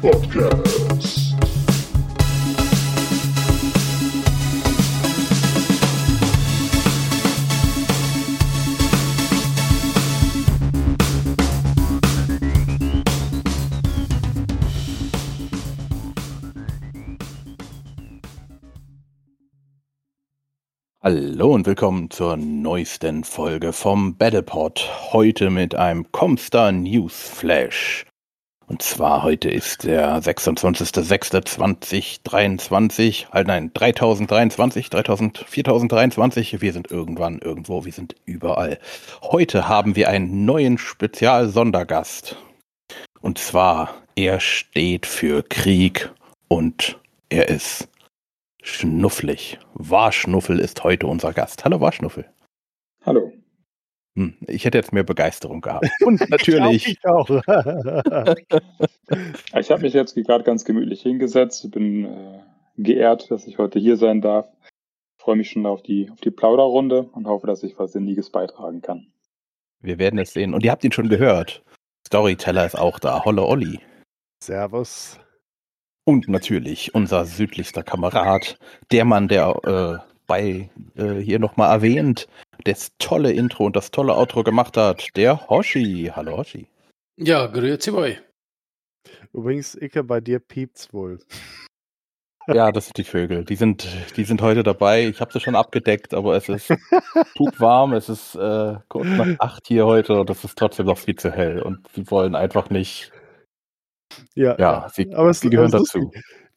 Podcast. Hallo und willkommen zur neuesten Folge vom Battlepod. Heute mit einem Comstar News Flash. Und zwar heute ist der 26.06.2023, halt nein, 3023, 3000, 4023. Wir sind irgendwann irgendwo, wir sind überall. Heute haben wir einen neuen Spezial-Sondergast. Und zwar, er steht für Krieg und er ist Schnufflig. Warschnuffel ist heute unser Gast. Hallo Warschnuffel. Hallo. Hm, ich hätte jetzt mehr Begeisterung gehabt. Und natürlich. ich auch. Ich, ich habe mich jetzt gerade ganz gemütlich hingesetzt. Ich bin äh, geehrt, dass ich heute hier sein darf. Ich freue mich schon auf die, auf die Plauderrunde und hoffe, dass ich was Sinniges beitragen kann. Wir werden es sehen. Und ihr habt ihn schon gehört. Storyteller ist auch da. Holle Olli. Servus. Und natürlich unser südlichster Kamerad, der Mann, der äh, bei äh, hier nochmal erwähnt, das tolle Intro und das tolle Outro gemacht hat, der Hoshi. Hallo Hoshi. Ja, grüezi boy. Übrigens, Icke, bei dir piept's wohl. Ja, das sind die Vögel. Die sind, die sind heute dabei. Ich habe sie schon abgedeckt, aber es ist warm. Es ist äh, kurz nach acht hier heute und es ist trotzdem noch viel zu hell. Und sie wollen einfach nicht ja, ja sie, aber es, sie gehören dazu.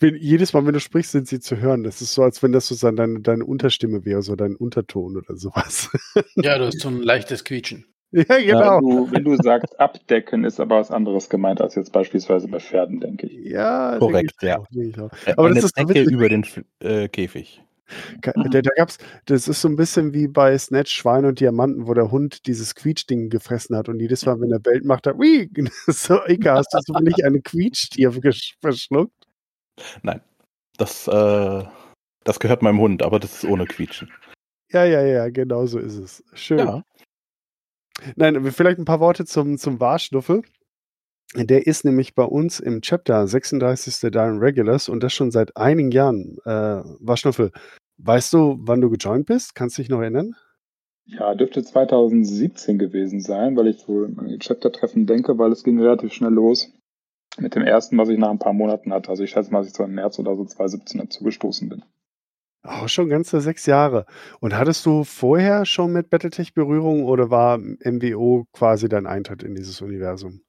Wenn, jedes Mal, wenn du sprichst, sind sie zu hören. Das ist so, als wenn das so deine, deine Unterstimme wäre, so dein Unterton oder sowas. Ja, du hast so ein leichtes Quietschen. Ja, genau. Ja, du, wenn du sagst abdecken, ist aber was anderes gemeint als jetzt beispielsweise bei Pferden, denke ich. Ja, korrekt, ich ja. Auch, auch. Aber Eine das ist Decke über den äh, Käfig. Da, da, gab's, das ist so ein bisschen wie bei Snatch Schwein und Diamanten, wo der Hund dieses Quietschding gefressen hat und jedes Mal, wenn er bellt, macht er, wie, so, Ika, hast du so nicht eine Quietschtier verschluckt? Nein, das, äh, das gehört meinem Hund, aber das ist ohne Quietschen. Ja, ja, ja, genau so ist es. Schön. Ja. Nein, vielleicht ein paar Worte zum, zum Warschnuffel. Der ist nämlich bei uns im Chapter 36. Darren Regulars und das schon seit einigen Jahren. Äh, Warschnuffel, Weißt du, wann du gejoint bist? Kannst du dich noch erinnern? Ja, dürfte 2017 gewesen sein, weil ich so an die Chapter-Treffen denke, weil es ging relativ schnell los mit dem ersten, was ich nach ein paar Monaten hatte. Also ich schätze mal, dass ich so im März oder so 2017 dazu gestoßen bin. Auch schon ganze sechs Jahre. Und hattest du vorher schon mit Battletech Berührung oder war MWO quasi dein Eintritt in dieses Universum?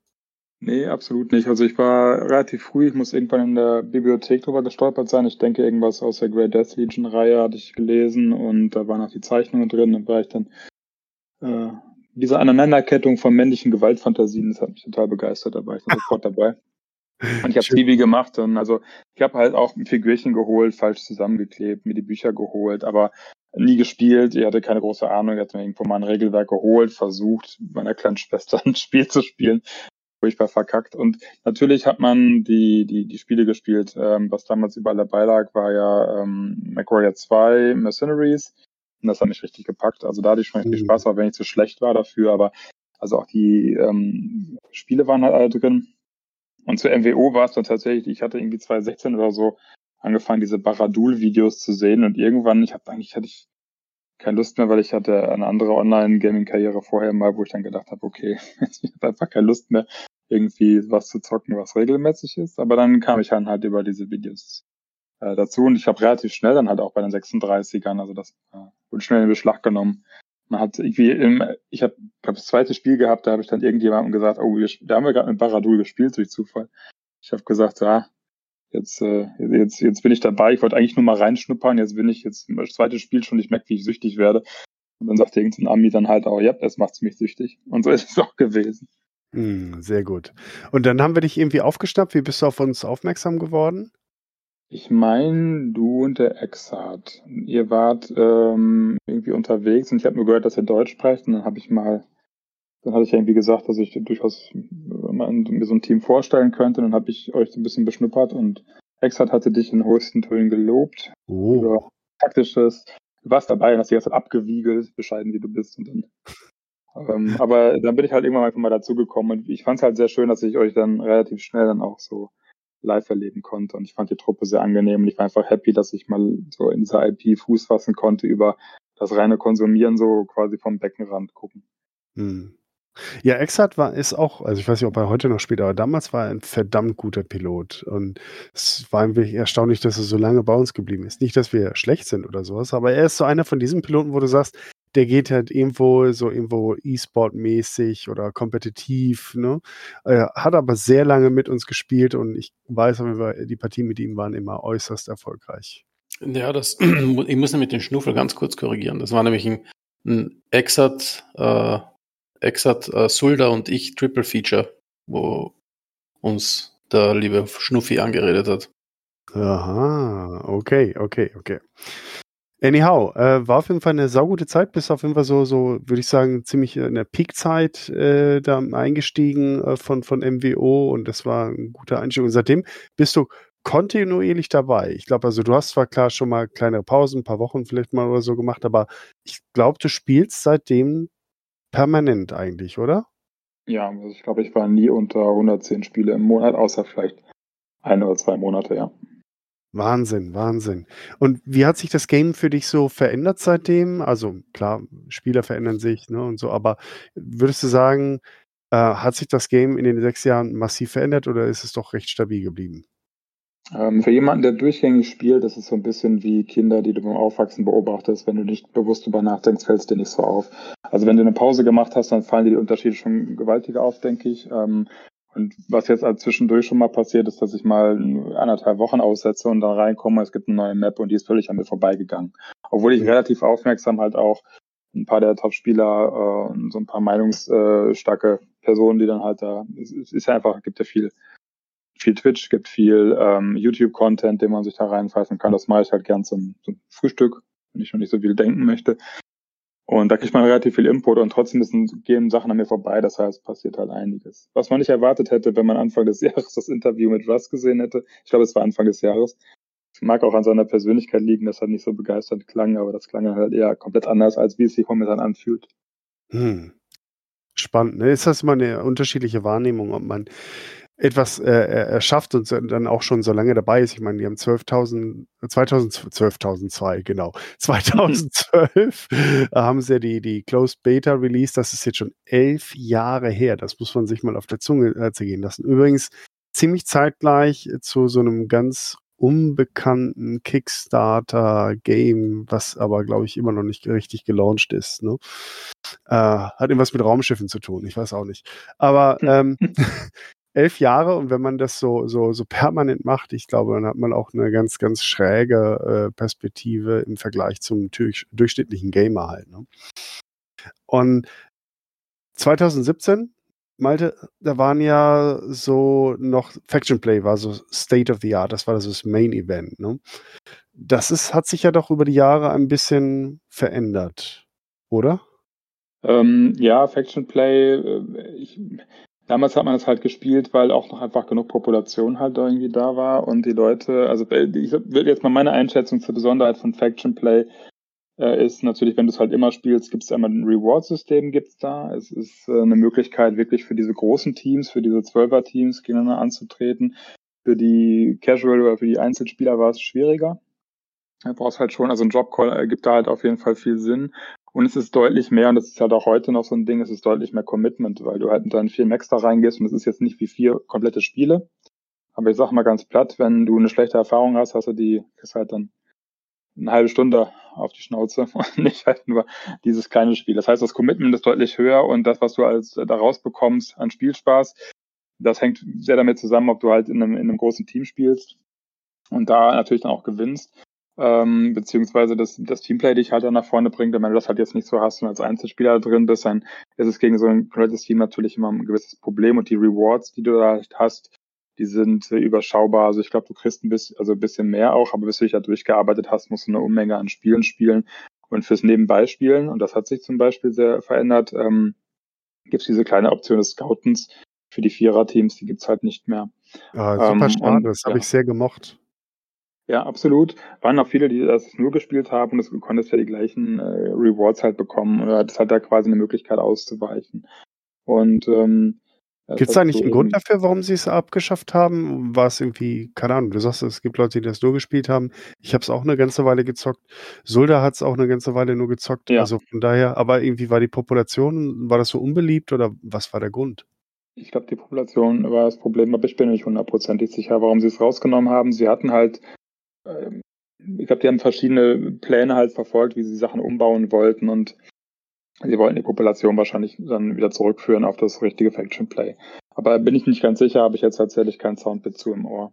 Nee, absolut nicht. Also ich war relativ früh, ich muss irgendwann in der Bibliothek drüber gestolpert sein. Ich denke, irgendwas aus der Great Death Legion Reihe hatte ich gelesen und da waren auch die Zeichnungen drin. Und war ich dann äh, diese Aneinanderkettung von männlichen Gewaltfantasien, das hat mich total begeistert, da war ich dann sofort dabei. Und ich habe Trivi gemacht und also ich habe halt auch ein Figürchen geholt, falsch zusammengeklebt, mir die Bücher geholt, aber nie gespielt. Ich hatte keine große Ahnung. Ich hatte mir irgendwo mal ein Regelwerk geholt, versucht, meiner kleinen Schwester ein Spiel zu spielen furchtbar verkackt. Und natürlich hat man die, die, die Spiele gespielt. Ähm, was damals überall dabei lag, war ja ähm, MacWarrior 2, Mercenaries. Und das hat mich richtig gepackt. Also da hatte ich schon richtig mhm. Spaß, auch wenn ich zu schlecht war dafür. Aber also auch die ähm, Spiele waren halt alle drin. Und zu MWO war es dann tatsächlich, ich hatte irgendwie 2016 oder so angefangen, diese Baradul-Videos zu sehen. Und irgendwann, ich habe eigentlich, hatte ich keine Lust mehr, weil ich hatte eine andere Online-Gaming-Karriere vorher mal, wo ich dann gedacht habe, okay, ich habe einfach keine Lust mehr, irgendwie was zu zocken, was regelmäßig ist. Aber dann kam ich dann halt über diese Videos äh, dazu und ich habe relativ schnell dann halt auch bei den 36ern, also das äh, wurde schnell in Beschlag genommen. Man hat irgendwie im, ich habe glaub, das zweite Spiel gehabt, da habe ich dann irgendjemandem gesagt, oh, wir, da haben wir gerade mit Baradul gespielt durch Zufall. Ich habe gesagt, ja, jetzt, äh, jetzt, jetzt bin ich dabei, ich wollte eigentlich nur mal reinschnuppern, jetzt bin ich jetzt das zweite Spiel schon, ich merke, wie ich süchtig werde. Und dann sagt irgendein Ami dann halt auch, ja, es macht's mich süchtig. Und so ist es auch gewesen. Hm, sehr gut. Und dann haben wir dich irgendwie aufgeschnappt. Wie bist du auf uns aufmerksam geworden? Ich meine, du und der Exart. Ihr wart ähm, irgendwie unterwegs und ich habe nur gehört, dass ihr Deutsch sprecht. Und dann habe ich mal, dann hatte ich irgendwie gesagt, dass ich durchaus mal mir so ein Team vorstellen könnte. Und dann habe ich euch so ein bisschen beschnuppert und Exart hatte dich in höchsten Tönen gelobt. Oh. Über taktisches. Du warst dabei und hast die ganze Zeit abgewiegelt, bescheiden wie du bist. Und dann Ähm, aber dann bin ich halt irgendwann einfach mal dazugekommen und ich fand es halt sehr schön, dass ich euch dann relativ schnell dann auch so live erleben konnte und ich fand die Truppe sehr angenehm und ich war einfach happy, dass ich mal so in dieser IP Fuß fassen konnte über das reine Konsumieren so quasi vom Beckenrand gucken. Hm. Ja, Exat war ist auch, also ich weiß nicht, ob er heute noch spielt, aber damals war er ein verdammt guter Pilot. Und es war wenig erstaunlich, dass er so lange bei uns geblieben ist. Nicht, dass wir schlecht sind oder sowas, aber er ist so einer von diesen Piloten, wo du sagst, der geht halt irgendwo so irgendwo E-Sport-mäßig oder kompetitiv, ne? Er hat aber sehr lange mit uns gespielt und ich weiß, die Partien mit ihm waren immer äußerst erfolgreich. Ja, das, ich muss nämlich den Schnuffel ganz kurz korrigieren. Das war nämlich ein, ein Exat, äh, Exat, äh, Sulda und ich Triple Feature, wo uns der liebe Schnuffi angeredet hat. Aha, okay, okay, okay. Anyhow, äh, war auf jeden Fall eine saugute Zeit, bis auf jeden Fall so, so würde ich sagen, ziemlich in der Peakzeit äh, da eingestiegen äh, von, von MWO und das war ein guter Einstieg. Und seitdem bist du kontinuierlich dabei. Ich glaube, also du hast zwar klar schon mal kleinere Pausen, ein paar Wochen vielleicht mal oder so gemacht, aber ich glaube, du spielst seitdem permanent eigentlich, oder? Ja, also ich glaube, ich war nie unter 110 Spiele im Monat, außer vielleicht ein oder zwei Monate, ja. Wahnsinn, Wahnsinn. Und wie hat sich das Game für dich so verändert seitdem? Also klar, Spieler verändern sich ne, und so, aber würdest du sagen, äh, hat sich das Game in den sechs Jahren massiv verändert oder ist es doch recht stabil geblieben? Ähm, für jemanden, der durchgängig spielt, das ist so ein bisschen wie Kinder, die du beim Aufwachsen beobachtest. Wenn du nicht bewusst drüber nachdenkst, fällt es dir nicht so auf. Also wenn du eine Pause gemacht hast, dann fallen dir die Unterschiede schon gewaltiger auf, denke ich. Ähm, und was jetzt als zwischendurch schon mal passiert ist, dass ich mal anderthalb Wochen aussetze und dann reinkomme, es gibt eine neue Map und die ist völlig an mir vorbeigegangen. Obwohl ich relativ aufmerksam halt auch ein paar der Top-Spieler äh, und so ein paar meinungsstarke Personen, die dann halt da, es, es ist ja einfach, gibt ja viel, viel Twitch, gibt viel ähm, YouTube-Content, den man sich da reinpfeifen kann. Das mache ich halt gern zum, zum Frühstück, wenn ich noch nicht so viel denken möchte. Und da kriegt man relativ viel Input und trotzdem gehen Sachen an mir vorbei. Das heißt, passiert halt einiges. Was man nicht erwartet hätte, wenn man Anfang des Jahres das Interview mit Russ gesehen hätte. Ich glaube, es war Anfang des Jahres. Es mag auch an seiner Persönlichkeit liegen, dass er nicht so begeistert klang, aber das klang halt eher komplett anders, als wie es sich momentan anfühlt. Hm. Spannend. Ne? Ist das mal eine unterschiedliche Wahrnehmung, ob man etwas äh, erschafft und dann auch schon so lange dabei ist. Ich meine, die haben 12.000, 12.002, genau. 2012 haben sie ja die, die Closed Beta Release. Das ist jetzt schon elf Jahre her. Das muss man sich mal auf der Zunge äh, zergehen lassen. Übrigens ziemlich zeitgleich zu so einem ganz unbekannten Kickstarter-Game, was aber, glaube ich, immer noch nicht richtig gelauncht ist. Ne? Äh, hat irgendwas mit Raumschiffen zu tun, ich weiß auch nicht. Aber ähm, elf Jahre und wenn man das so, so, so permanent macht, ich glaube, dann hat man auch eine ganz, ganz schräge äh, Perspektive im Vergleich zum durch, durchschnittlichen Gamer halt. Ne? Und 2017, Malte, da waren ja so noch Faction Play war so State of the Art, das war so das Main Event. Ne? Das ist, hat sich ja doch über die Jahre ein bisschen verändert, oder? Ähm, ja, Faction Play, äh, ich, Damals hat man es halt gespielt, weil auch noch einfach genug Population halt irgendwie da war und die Leute, also äh, ich will jetzt mal meine Einschätzung zur Besonderheit von Faction Play äh, ist natürlich, wenn du es halt immer spielst, gibt es einmal ein Reward-System, gibt's da. Es ist äh, eine Möglichkeit, wirklich für diese großen Teams, für diese Zwölfer-Teams gegeneinander anzutreten. Für die Casual oder für die Einzelspieler war es schwieriger. Du brauchst halt schon, also ein Jobcall äh, gibt da halt auf jeden Fall viel Sinn. Und es ist deutlich mehr, und das ist halt auch heute noch so ein Ding, es ist deutlich mehr Commitment, weil du halt dann vier Max da reingehst und es ist jetzt nicht wie vier komplette Spiele. Aber ich sag mal ganz platt, wenn du eine schlechte Erfahrung hast, hast du die, ist halt dann eine halbe Stunde auf die Schnauze und nicht halt nur dieses kleine Spiel. Das heißt, das Commitment ist deutlich höher und das, was du als äh, daraus bekommst an Spielspaß, das hängt sehr damit zusammen, ob du halt in einem, in einem großen Team spielst und da natürlich dann auch gewinnst ähm, beziehungsweise das, das Teamplay dich halt dann nach vorne bringt. Und wenn du das halt jetzt nicht so hast und als Einzelspieler drin bist, dann ist es gegen so ein komplettes Team natürlich immer ein gewisses Problem und die Rewards, die du da halt hast, die sind äh, überschaubar. Also ich glaube, du kriegst ein bisschen, also ein bisschen mehr auch, aber bis du dich da durchgearbeitet hast, musst du eine Unmenge an Spielen spielen und fürs Nebenbei spielen. Und das hat sich zum Beispiel sehr verändert. Ähm, gibt es diese kleine Option des Scoutens für die Vierer-Teams, die gibt's halt nicht mehr. Ja, super ähm, schade, das habe ja. ich sehr gemocht. Ja, absolut. Waren auch viele, die das nur gespielt haben und du konntest ja die gleichen äh, Rewards halt bekommen oder das hat da quasi eine Möglichkeit auszuweichen. Und ähm, Gibt es da nicht einen Grund dafür, warum sie es abgeschafft haben? War es irgendwie, keine Ahnung, du sagst, es gibt Leute, die das nur gespielt haben. Ich habe es auch eine ganze Weile gezockt. Sulda hat es auch eine ganze Weile nur gezockt. Ja. Also von daher, aber irgendwie war die Population, war das so unbeliebt oder was war der Grund? Ich glaube, die Population war das Problem, aber ich bin nicht hundertprozentig sicher, warum sie es rausgenommen haben. Sie hatten halt, äh, ich glaube, die haben verschiedene Pläne halt verfolgt, wie sie Sachen umbauen wollten und Sie wollten die Population wahrscheinlich dann wieder zurückführen auf das richtige Faction Play. Aber bin ich nicht ganz sicher, habe ich jetzt tatsächlich kein Soundbit zu im Ohr.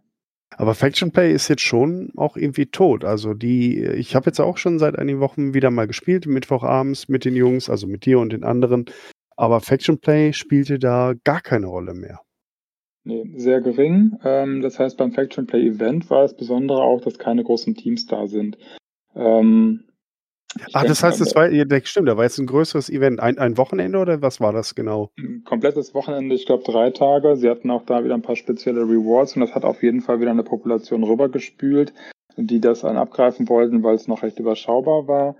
Aber Faction Play ist jetzt schon auch irgendwie tot. Also die, ich habe jetzt auch schon seit einigen Wochen wieder mal gespielt, Mittwochabends mit den Jungs, also mit dir und den anderen. Aber Faction Play spielte da gar keine Rolle mehr. Nee, sehr gering. Ähm, das heißt, beim Faction Play Event war das Besondere auch, dass keine großen Teams da sind. Ähm, Ach, das heißt, das war, stimmt, da war jetzt ein größeres Event. Ein, ein Wochenende oder was war das genau? Ein komplettes Wochenende, ich glaube drei Tage. Sie hatten auch da wieder ein paar spezielle Rewards und das hat auf jeden Fall wieder eine Population rübergespült, die das dann abgreifen wollten, weil es noch recht überschaubar war.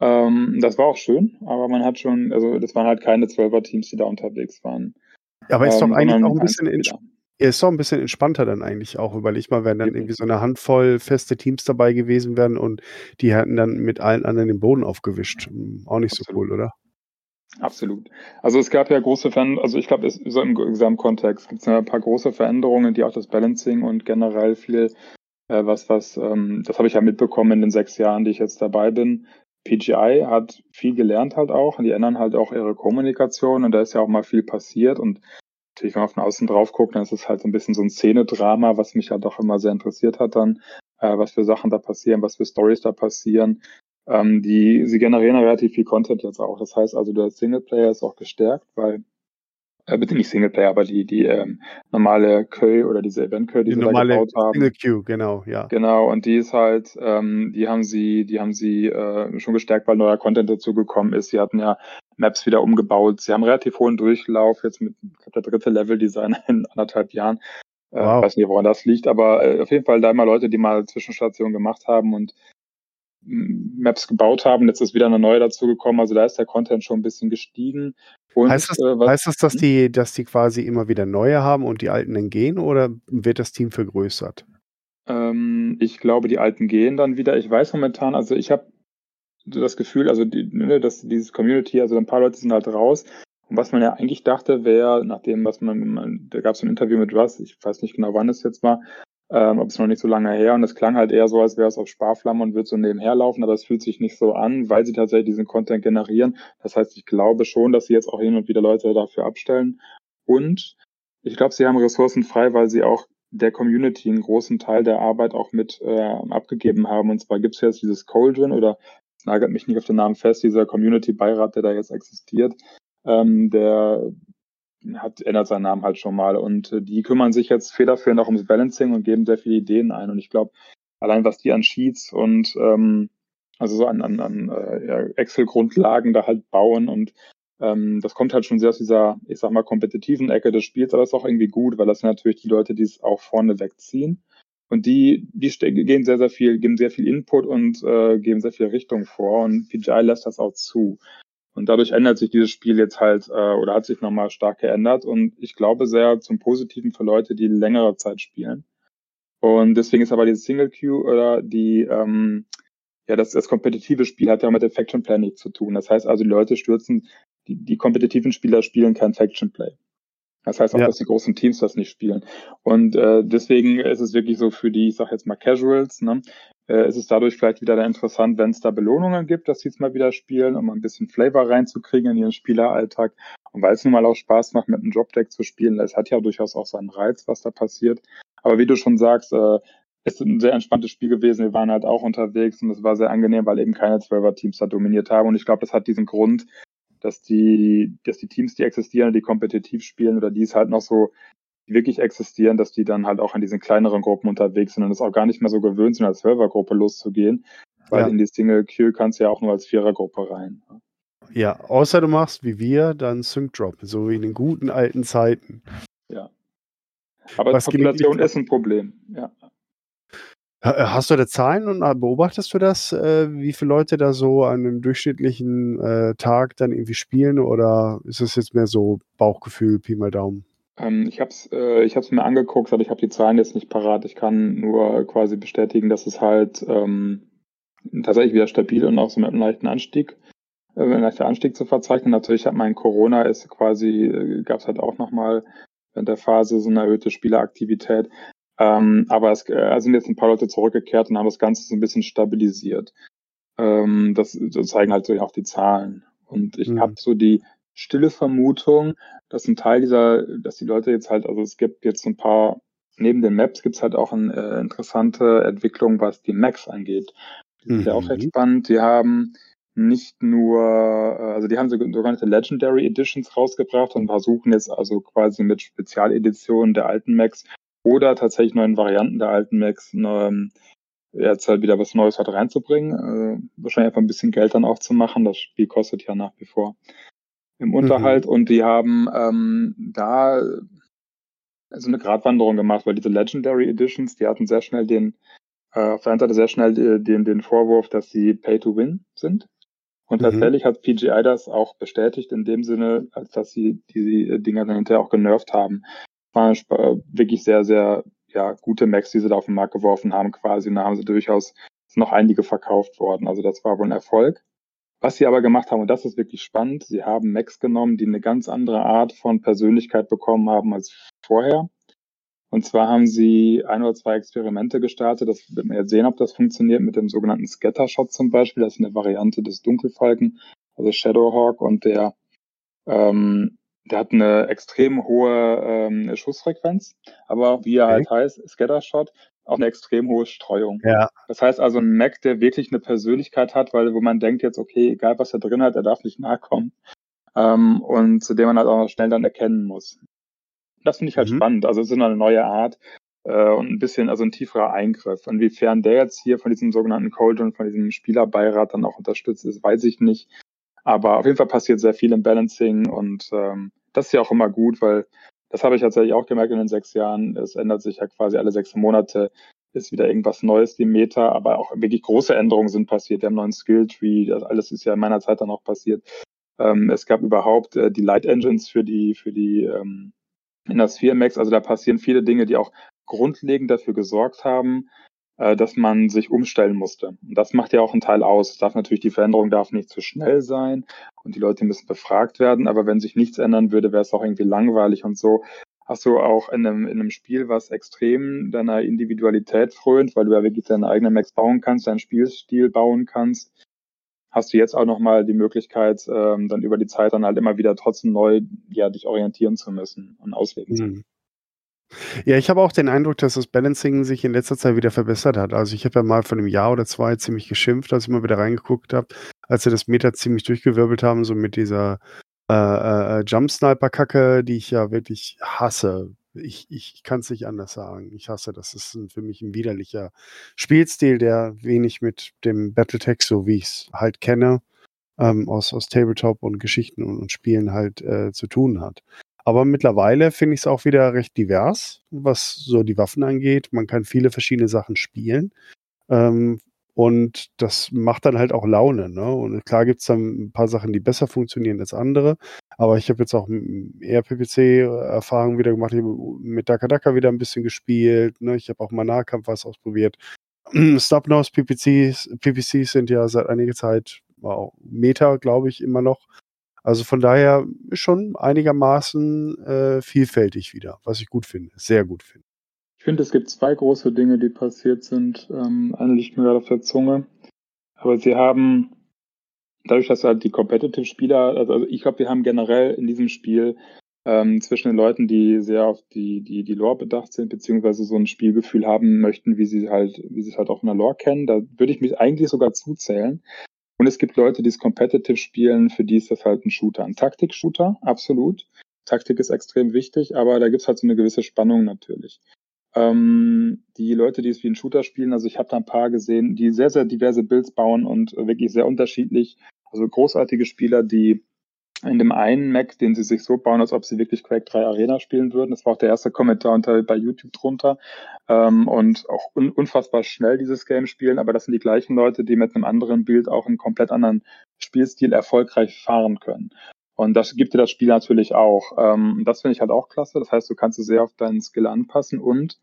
Ähm, das war auch schön, aber man hat schon, also das waren halt keine Zwölfer-Teams, die da unterwegs waren. Aber ist ähm, doch eigentlich auch ein bisschen er ist doch ein bisschen entspannter dann eigentlich auch. Überleg mal, wenn dann irgendwie so eine Handvoll feste Teams dabei gewesen wären und die hätten dann mit allen anderen den Boden aufgewischt. Hm, auch nicht Absolut. so cool, oder? Absolut. Also es gab ja große Veränderungen, also ich glaube, so im Gesamtkontext gibt es ein paar große Veränderungen, die auch das Balancing und generell viel, äh, was, was, ähm, das habe ich ja mitbekommen in den sechs Jahren, die ich jetzt dabei bin. PGI hat viel gelernt halt auch und die ändern halt auch ihre Kommunikation und da ist ja auch mal viel passiert und natürlich, wenn man von außen drauf guckt, dann ist es halt so ein bisschen so ein Szenedrama, was mich halt auch immer sehr interessiert hat dann, äh, was für Sachen da passieren, was für Stories da passieren. Ähm, die, sie generieren relativ viel Content jetzt auch. Das heißt also, der Singleplayer ist auch gestärkt, weil äh, bitte nicht Singleplayer, aber die, die ähm, normale Queue oder diese Event-Queue, die, die sie da gebaut haben. Single Queue, genau, ja. Genau, und die ist halt, ähm, die haben sie, die haben sie äh, schon gestärkt, weil neuer Content dazu gekommen ist. Sie hatten ja Maps wieder umgebaut. Sie haben relativ hohen Durchlauf, jetzt mit glaub, der dritte Level-Design in anderthalb Jahren. Äh, wow. weiß nicht, woran das liegt, aber äh, auf jeden Fall da immer Leute, die mal Zwischenstationen gemacht haben und Maps gebaut haben. Jetzt ist wieder eine neue dazugekommen. Also da ist der Content schon ein bisschen gestiegen. Und, heißt, das, äh, was, heißt das, dass hm? die, dass die quasi immer wieder neue haben und die alten dann gehen oder wird das Team vergrößert? Ähm, ich glaube, die alten gehen dann wieder. Ich weiß momentan, also ich habe das Gefühl, also die, ne, dass dieses Community, also ein paar Leute sind halt raus. Und was man ja eigentlich dachte, wäre, nachdem, was man, man da gab es ein Interview mit Russ, ich weiß nicht genau, wann es jetzt war, ähm, aber es ist noch nicht so lange her und es klang halt eher so, als wäre es auf Sparflamme und würde so nebenher laufen, aber es fühlt sich nicht so an, weil sie tatsächlich diesen Content generieren. Das heißt, ich glaube schon, dass sie jetzt auch hin und wieder Leute dafür abstellen. Und ich glaube, sie haben Ressourcen frei, weil sie auch der Community einen großen Teil der Arbeit auch mit äh, abgegeben haben. Und zwar gibt es jetzt dieses Cauldron oder nagelt mich nicht auf den Namen fest, dieser Community-Beirat, der da jetzt existiert, ähm, der hat, ändert seinen Namen halt schon mal. Und äh, die kümmern sich jetzt federführend auch ums Balancing und geben sehr viele Ideen ein. Und ich glaube, allein was die an Sheets und ähm, also so an, an, an äh, Excel-Grundlagen da halt bauen und ähm, das kommt halt schon sehr aus dieser, ich sag mal, kompetitiven Ecke des Spiels, aber ist auch irgendwie gut, weil das sind natürlich die Leute, die es auch vorne wegziehen. Und die, die gehen sehr, sehr viel, geben sehr viel Input und äh, geben sehr viel Richtung vor und PGI lässt das auch zu. Und dadurch ändert sich dieses Spiel jetzt halt äh, oder hat sich nochmal stark geändert und ich glaube sehr zum Positiven für Leute, die längere Zeit spielen. Und deswegen ist aber die Single Queue oder die ähm, ja das, das kompetitive Spiel hat ja mit dem Faction Play nichts zu tun. Das heißt also, die Leute stürzen, die, die kompetitiven Spieler spielen kein Faction Play. Das heißt auch, ja. dass die großen Teams das nicht spielen. Und äh, deswegen ist es wirklich so für die, ich sag jetzt mal Casuals, ne, äh, ist es dadurch vielleicht wieder interessant, wenn es da Belohnungen gibt, dass sie es mal wieder spielen, um ein bisschen Flavor reinzukriegen in ihren Spieleralltag. Und weil es nun mal auch Spaß macht, mit einem Dropdeck zu spielen, es hat ja durchaus auch seinen Reiz, was da passiert. Aber wie du schon sagst, äh, ist ein sehr entspanntes Spiel gewesen. Wir waren halt auch unterwegs und es war sehr angenehm, weil eben keine Zwölfer-Teams da dominiert haben. Und ich glaube, das hat diesen Grund, dass die, dass die Teams, die existieren, die kompetitiv spielen oder die es halt noch so wirklich existieren, dass die dann halt auch in diesen kleineren Gruppen unterwegs sind und es auch gar nicht mehr so gewöhnt sind, als Servergruppe loszugehen, weil ja. in die Single Queue kannst du ja auch nur als Vierergruppe rein. Ja, außer du machst wie wir dann Sync Drop, so wie in den guten alten Zeiten. Ja. Aber Was Population ist ein Problem, ja. Hast du da Zahlen und äh, beobachtest du das, äh, wie viele Leute da so an einem durchschnittlichen äh, Tag dann irgendwie spielen oder ist es jetzt mehr so Bauchgefühl, Pi mal Daumen? Ähm, ich habe es äh, ich hab's mir angeguckt, aber ich habe die Zahlen jetzt nicht parat. Ich kann nur quasi bestätigen, dass es halt ähm, tatsächlich wieder stabil und auch so mit einem leichten Anstieg, äh, ein leichter Anstieg zu verzeichnen. Natürlich hat mein Corona ist quasi, äh, gab es halt auch nochmal in der Phase so eine erhöhte Spieleraktivität. Ähm, aber es äh, sind jetzt ein paar Leute zurückgekehrt und haben das Ganze so ein bisschen stabilisiert. Ähm, das, das zeigen halt so auch die Zahlen. Und ich mhm. habe so die stille Vermutung, dass ein Teil dieser, dass die Leute jetzt halt, also es gibt jetzt ein paar, neben den Maps gibt es halt auch eine äh, interessante Entwicklung, was die Macs angeht. Die sind mhm. ja auch recht mhm. spannend. Die haben nicht nur, äh, also die haben sogenannte Legendary Editions rausgebracht und versuchen jetzt also quasi mit Spezialeditionen der alten Macs oder tatsächlich neuen Varianten der alten Macs ähm, jetzt halt wieder was Neues halt reinzubringen. Äh, wahrscheinlich einfach ein bisschen Geld dann auch zu machen. Das Spiel kostet ja nach wie vor im Unterhalt mhm. und die haben ähm, da so eine Gratwanderung gemacht, weil diese Legendary Editions, die hatten sehr schnell den, äh, auf der einen Seite sehr schnell den, den, den Vorwurf, dass sie Pay to Win sind. Und mhm. tatsächlich hat PGI das auch bestätigt in dem Sinne, als dass sie die Dinger dann hinterher auch genervt haben waren wirklich sehr, sehr ja, gute Macs, die sie da auf den Markt geworfen haben quasi. Und da haben sie durchaus noch einige verkauft worden. Also das war wohl ein Erfolg. Was sie aber gemacht haben, und das ist wirklich spannend, sie haben Macs genommen, die eine ganz andere Art von Persönlichkeit bekommen haben als vorher. Und zwar haben sie ein oder zwei Experimente gestartet. Das wird man jetzt sehen, ob das funktioniert mit dem sogenannten Scattershot zum Beispiel. Das ist eine Variante des Dunkelfalken, also Shadowhawk. Und der ähm, der hat eine extrem hohe ähm, Schussfrequenz, aber wie er okay. halt heißt, Scattershot, auch eine extrem hohe Streuung. Ja. Das heißt also ein Mac, der wirklich eine Persönlichkeit hat, weil wo man denkt jetzt, okay, egal was er drin hat, er darf nicht nahe kommen. Ähm, und zu dem man halt auch schnell dann erkennen muss. Das finde ich halt mhm. spannend. Also es ist eine neue Art äh, und ein bisschen, also ein tieferer Eingriff. Inwiefern der jetzt hier von diesem sogenannten Cauldron, von diesem Spielerbeirat dann auch unterstützt ist, weiß ich nicht. Aber auf jeden Fall passiert sehr viel im Balancing und ähm, das ist ja auch immer gut, weil das habe ich tatsächlich auch gemerkt in den sechs Jahren. Es ändert sich ja quasi alle sechs Monate, ist wieder irgendwas Neues, die Meta, aber auch wirklich große Änderungen sind passiert. Wir haben neuen Skilltree, das alles ist ja in meiner Zeit dann auch passiert. Ähm, es gab überhaupt äh, die Light Engines für die, für die ähm, in das 4 Max. Also da passieren viele Dinge, die auch grundlegend dafür gesorgt haben, dass man sich umstellen musste. Und das macht ja auch einen Teil aus. Es darf natürlich, die Veränderung darf nicht zu schnell sein und die Leute müssen befragt werden, aber wenn sich nichts ändern würde, wäre es auch irgendwie langweilig und so. Hast du auch in einem, in einem Spiel, was extrem deiner Individualität frönt, weil du ja wirklich deine eigene Max bauen kannst, deinen Spielstil bauen kannst, hast du jetzt auch nochmal die Möglichkeit, ähm, dann über die Zeit dann halt immer wieder trotzdem neu ja, dich orientieren zu müssen und auslegen zu müssen. Ja, ich habe auch den Eindruck, dass das Balancing sich in letzter Zeit wieder verbessert hat. Also ich habe ja mal von einem Jahr oder zwei ziemlich geschimpft, als ich mal wieder reingeguckt habe, als sie das Meta ziemlich durchgewirbelt haben, so mit dieser äh, äh, Jump-Sniper-Kacke, die ich ja wirklich hasse. Ich, ich kann es nicht anders sagen. Ich hasse das. Das ist für mich ein widerlicher Spielstil, der wenig mit dem Battletech, so wie ich es halt kenne, ähm, aus, aus Tabletop und Geschichten und, und Spielen halt äh, zu tun hat. Aber mittlerweile finde ich es auch wieder recht divers, was so die Waffen angeht. Man kann viele verschiedene Sachen spielen. Ähm, und das macht dann halt auch Laune. Ne? Und klar gibt es dann ein paar Sachen, die besser funktionieren als andere. Aber ich habe jetzt auch eher PPC-Erfahrungen wieder gemacht. Ich habe mit Daka Daka wieder ein bisschen gespielt. Ne? Ich habe auch mal Nahkampf was ausprobiert. Snubnose PPCs, PPCs sind ja seit einiger Zeit wow, Meta, glaube ich, immer noch. Also von daher schon einigermaßen äh, vielfältig wieder, was ich gut finde, sehr gut finde. Ich finde, es gibt zwei große Dinge, die passiert sind. Ähm, eine liegt mir gerade auf der Zunge. Aber sie haben, dadurch, dass halt die Competitive-Spieler, also, also ich glaube, wir haben generell in diesem Spiel ähm, zwischen den Leuten, die sehr auf die, die, die Lore bedacht sind, beziehungsweise so ein Spielgefühl haben möchten, wie sie halt, wie sie es halt auch in der Lore kennen, da würde ich mich eigentlich sogar zuzählen. Und es gibt Leute, die es competitive spielen, für die ist das halt ein Shooter. Ein Taktik-Shooter, absolut. Taktik ist extrem wichtig, aber da gibt es halt so eine gewisse Spannung natürlich. Ähm, die Leute, die es wie ein Shooter spielen, also ich habe da ein paar gesehen, die sehr, sehr diverse Builds bauen und wirklich sehr unterschiedlich. Also großartige Spieler, die in dem einen Mac, den sie sich so bauen, als ob sie wirklich Quake 3 Arena spielen würden. Das war auch der erste Kommentar unter, bei YouTube drunter. Ähm, und auch un unfassbar schnell dieses Game spielen, aber das sind die gleichen Leute, die mit einem anderen Bild auch einen komplett anderen Spielstil erfolgreich fahren können. Und das gibt dir das Spiel natürlich auch. Ähm, das finde ich halt auch klasse. Das heißt, du kannst es sehr auf deinen Skill anpassen und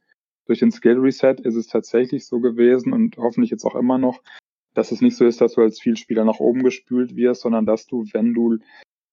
durch den Skill Reset ist es tatsächlich so gewesen und hoffentlich jetzt auch immer noch, dass es nicht so ist, dass du als Vielspieler nach oben gespült wirst, sondern dass du, wenn du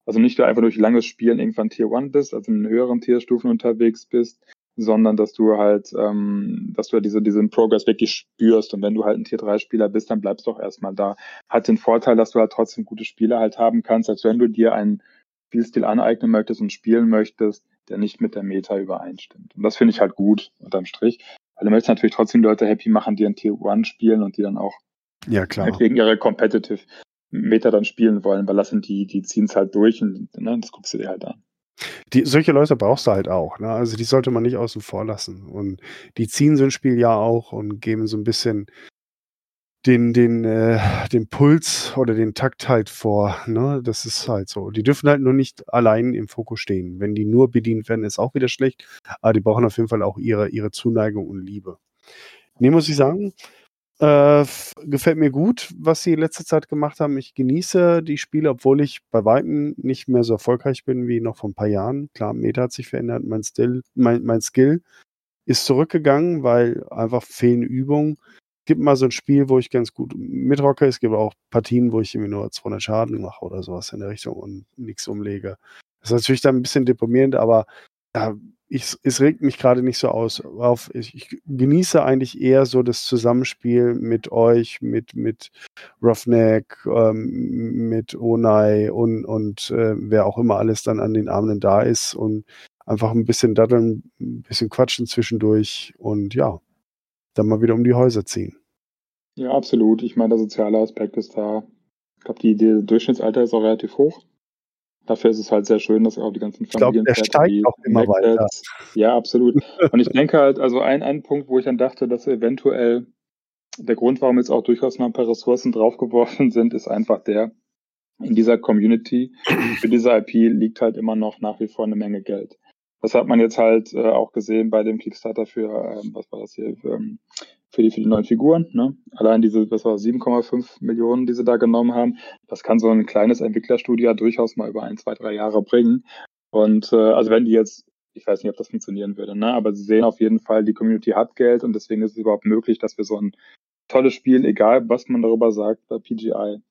also nicht nur einfach durch langes Spielen irgendwann Tier 1 bist, also in höheren Tierstufen unterwegs bist, sondern dass du halt, ähm, dass du halt diese, diesen Progress wirklich spürst. Und wenn du halt ein Tier 3 Spieler bist, dann bleibst du auch erstmal da. Hat den Vorteil, dass du halt trotzdem gute Spieler halt haben kannst, als wenn du dir einen Spielstil aneignen möchtest und spielen möchtest, der nicht mit der Meta übereinstimmt. Und das finde ich halt gut, unterm Strich. Weil du möchtest natürlich trotzdem Leute happy machen, die ein Tier 1 spielen und die dann auch ja, klar. Halt wegen ihrer Competitive Meter dann spielen wollen, weil das sind die, die ziehen es halt durch und ne, das guckst du dir halt an. Die, solche Leute brauchst du halt auch. Ne? Also die sollte man nicht außen vor lassen. Und die ziehen so ein Spiel ja auch und geben so ein bisschen den, den, äh, den Puls oder den Takt halt vor. Ne? Das ist halt so. Die dürfen halt nur nicht allein im Fokus stehen. Wenn die nur bedient werden, ist auch wieder schlecht. Aber die brauchen auf jeden Fall auch ihre, ihre Zuneigung und Liebe. Nee, muss ich sagen, äh, gefällt mir gut, was sie in letzter Zeit gemacht haben. Ich genieße die Spiele, obwohl ich bei Weitem nicht mehr so erfolgreich bin wie noch vor ein paar Jahren. Klar, Meta hat sich verändert, mein, Still, mein, mein Skill ist zurückgegangen, weil einfach fehlen Übungen. Es gibt mal so ein Spiel, wo ich ganz gut mitrocke. Es gibt auch Partien, wo ich irgendwie nur 200 Schaden mache oder sowas in der Richtung und nichts umlege. Das ist natürlich dann ein bisschen deprimierend, aber ja, ich, es regt mich gerade nicht so aus. Auf, ich, ich, genieße eigentlich eher so das Zusammenspiel mit euch, mit, mit Roughneck, ähm, mit Onai und, und äh, wer auch immer alles dann an den Abenden da ist und einfach ein bisschen daddeln, ein bisschen quatschen zwischendurch und ja, dann mal wieder um die Häuser ziehen. Ja, absolut. Ich meine, der soziale Aspekt ist da. Ich glaube, die, die Durchschnittsalter ist auch relativ hoch. Dafür ist es halt sehr schön, dass auch die ganzen Familien. Ich glaube, der steigt auch immer weiter. Ja, absolut. Und ich denke halt, also ein, ein Punkt, wo ich dann dachte, dass eventuell der Grund, warum jetzt auch durchaus mal ein paar Ressourcen draufgeworfen sind, ist einfach der, in dieser Community, für diese IP liegt halt immer noch nach wie vor eine Menge Geld. Das hat man jetzt halt äh, auch gesehen bei dem Kickstarter für, ähm, was war das hier, für, ähm, für die, für neuen Figuren. Ne? Allein diese, was war 7,5 Millionen, die sie da genommen haben, das kann so ein kleines Entwicklerstudio durchaus mal über ein, zwei, drei Jahre bringen. Und äh, also wenn die jetzt, ich weiß nicht, ob das funktionieren würde, ne? aber sie sehen auf jeden Fall, die Community hat Geld und deswegen ist es überhaupt möglich, dass wir so ein tolles Spiel, egal was man darüber sagt, bei PGI,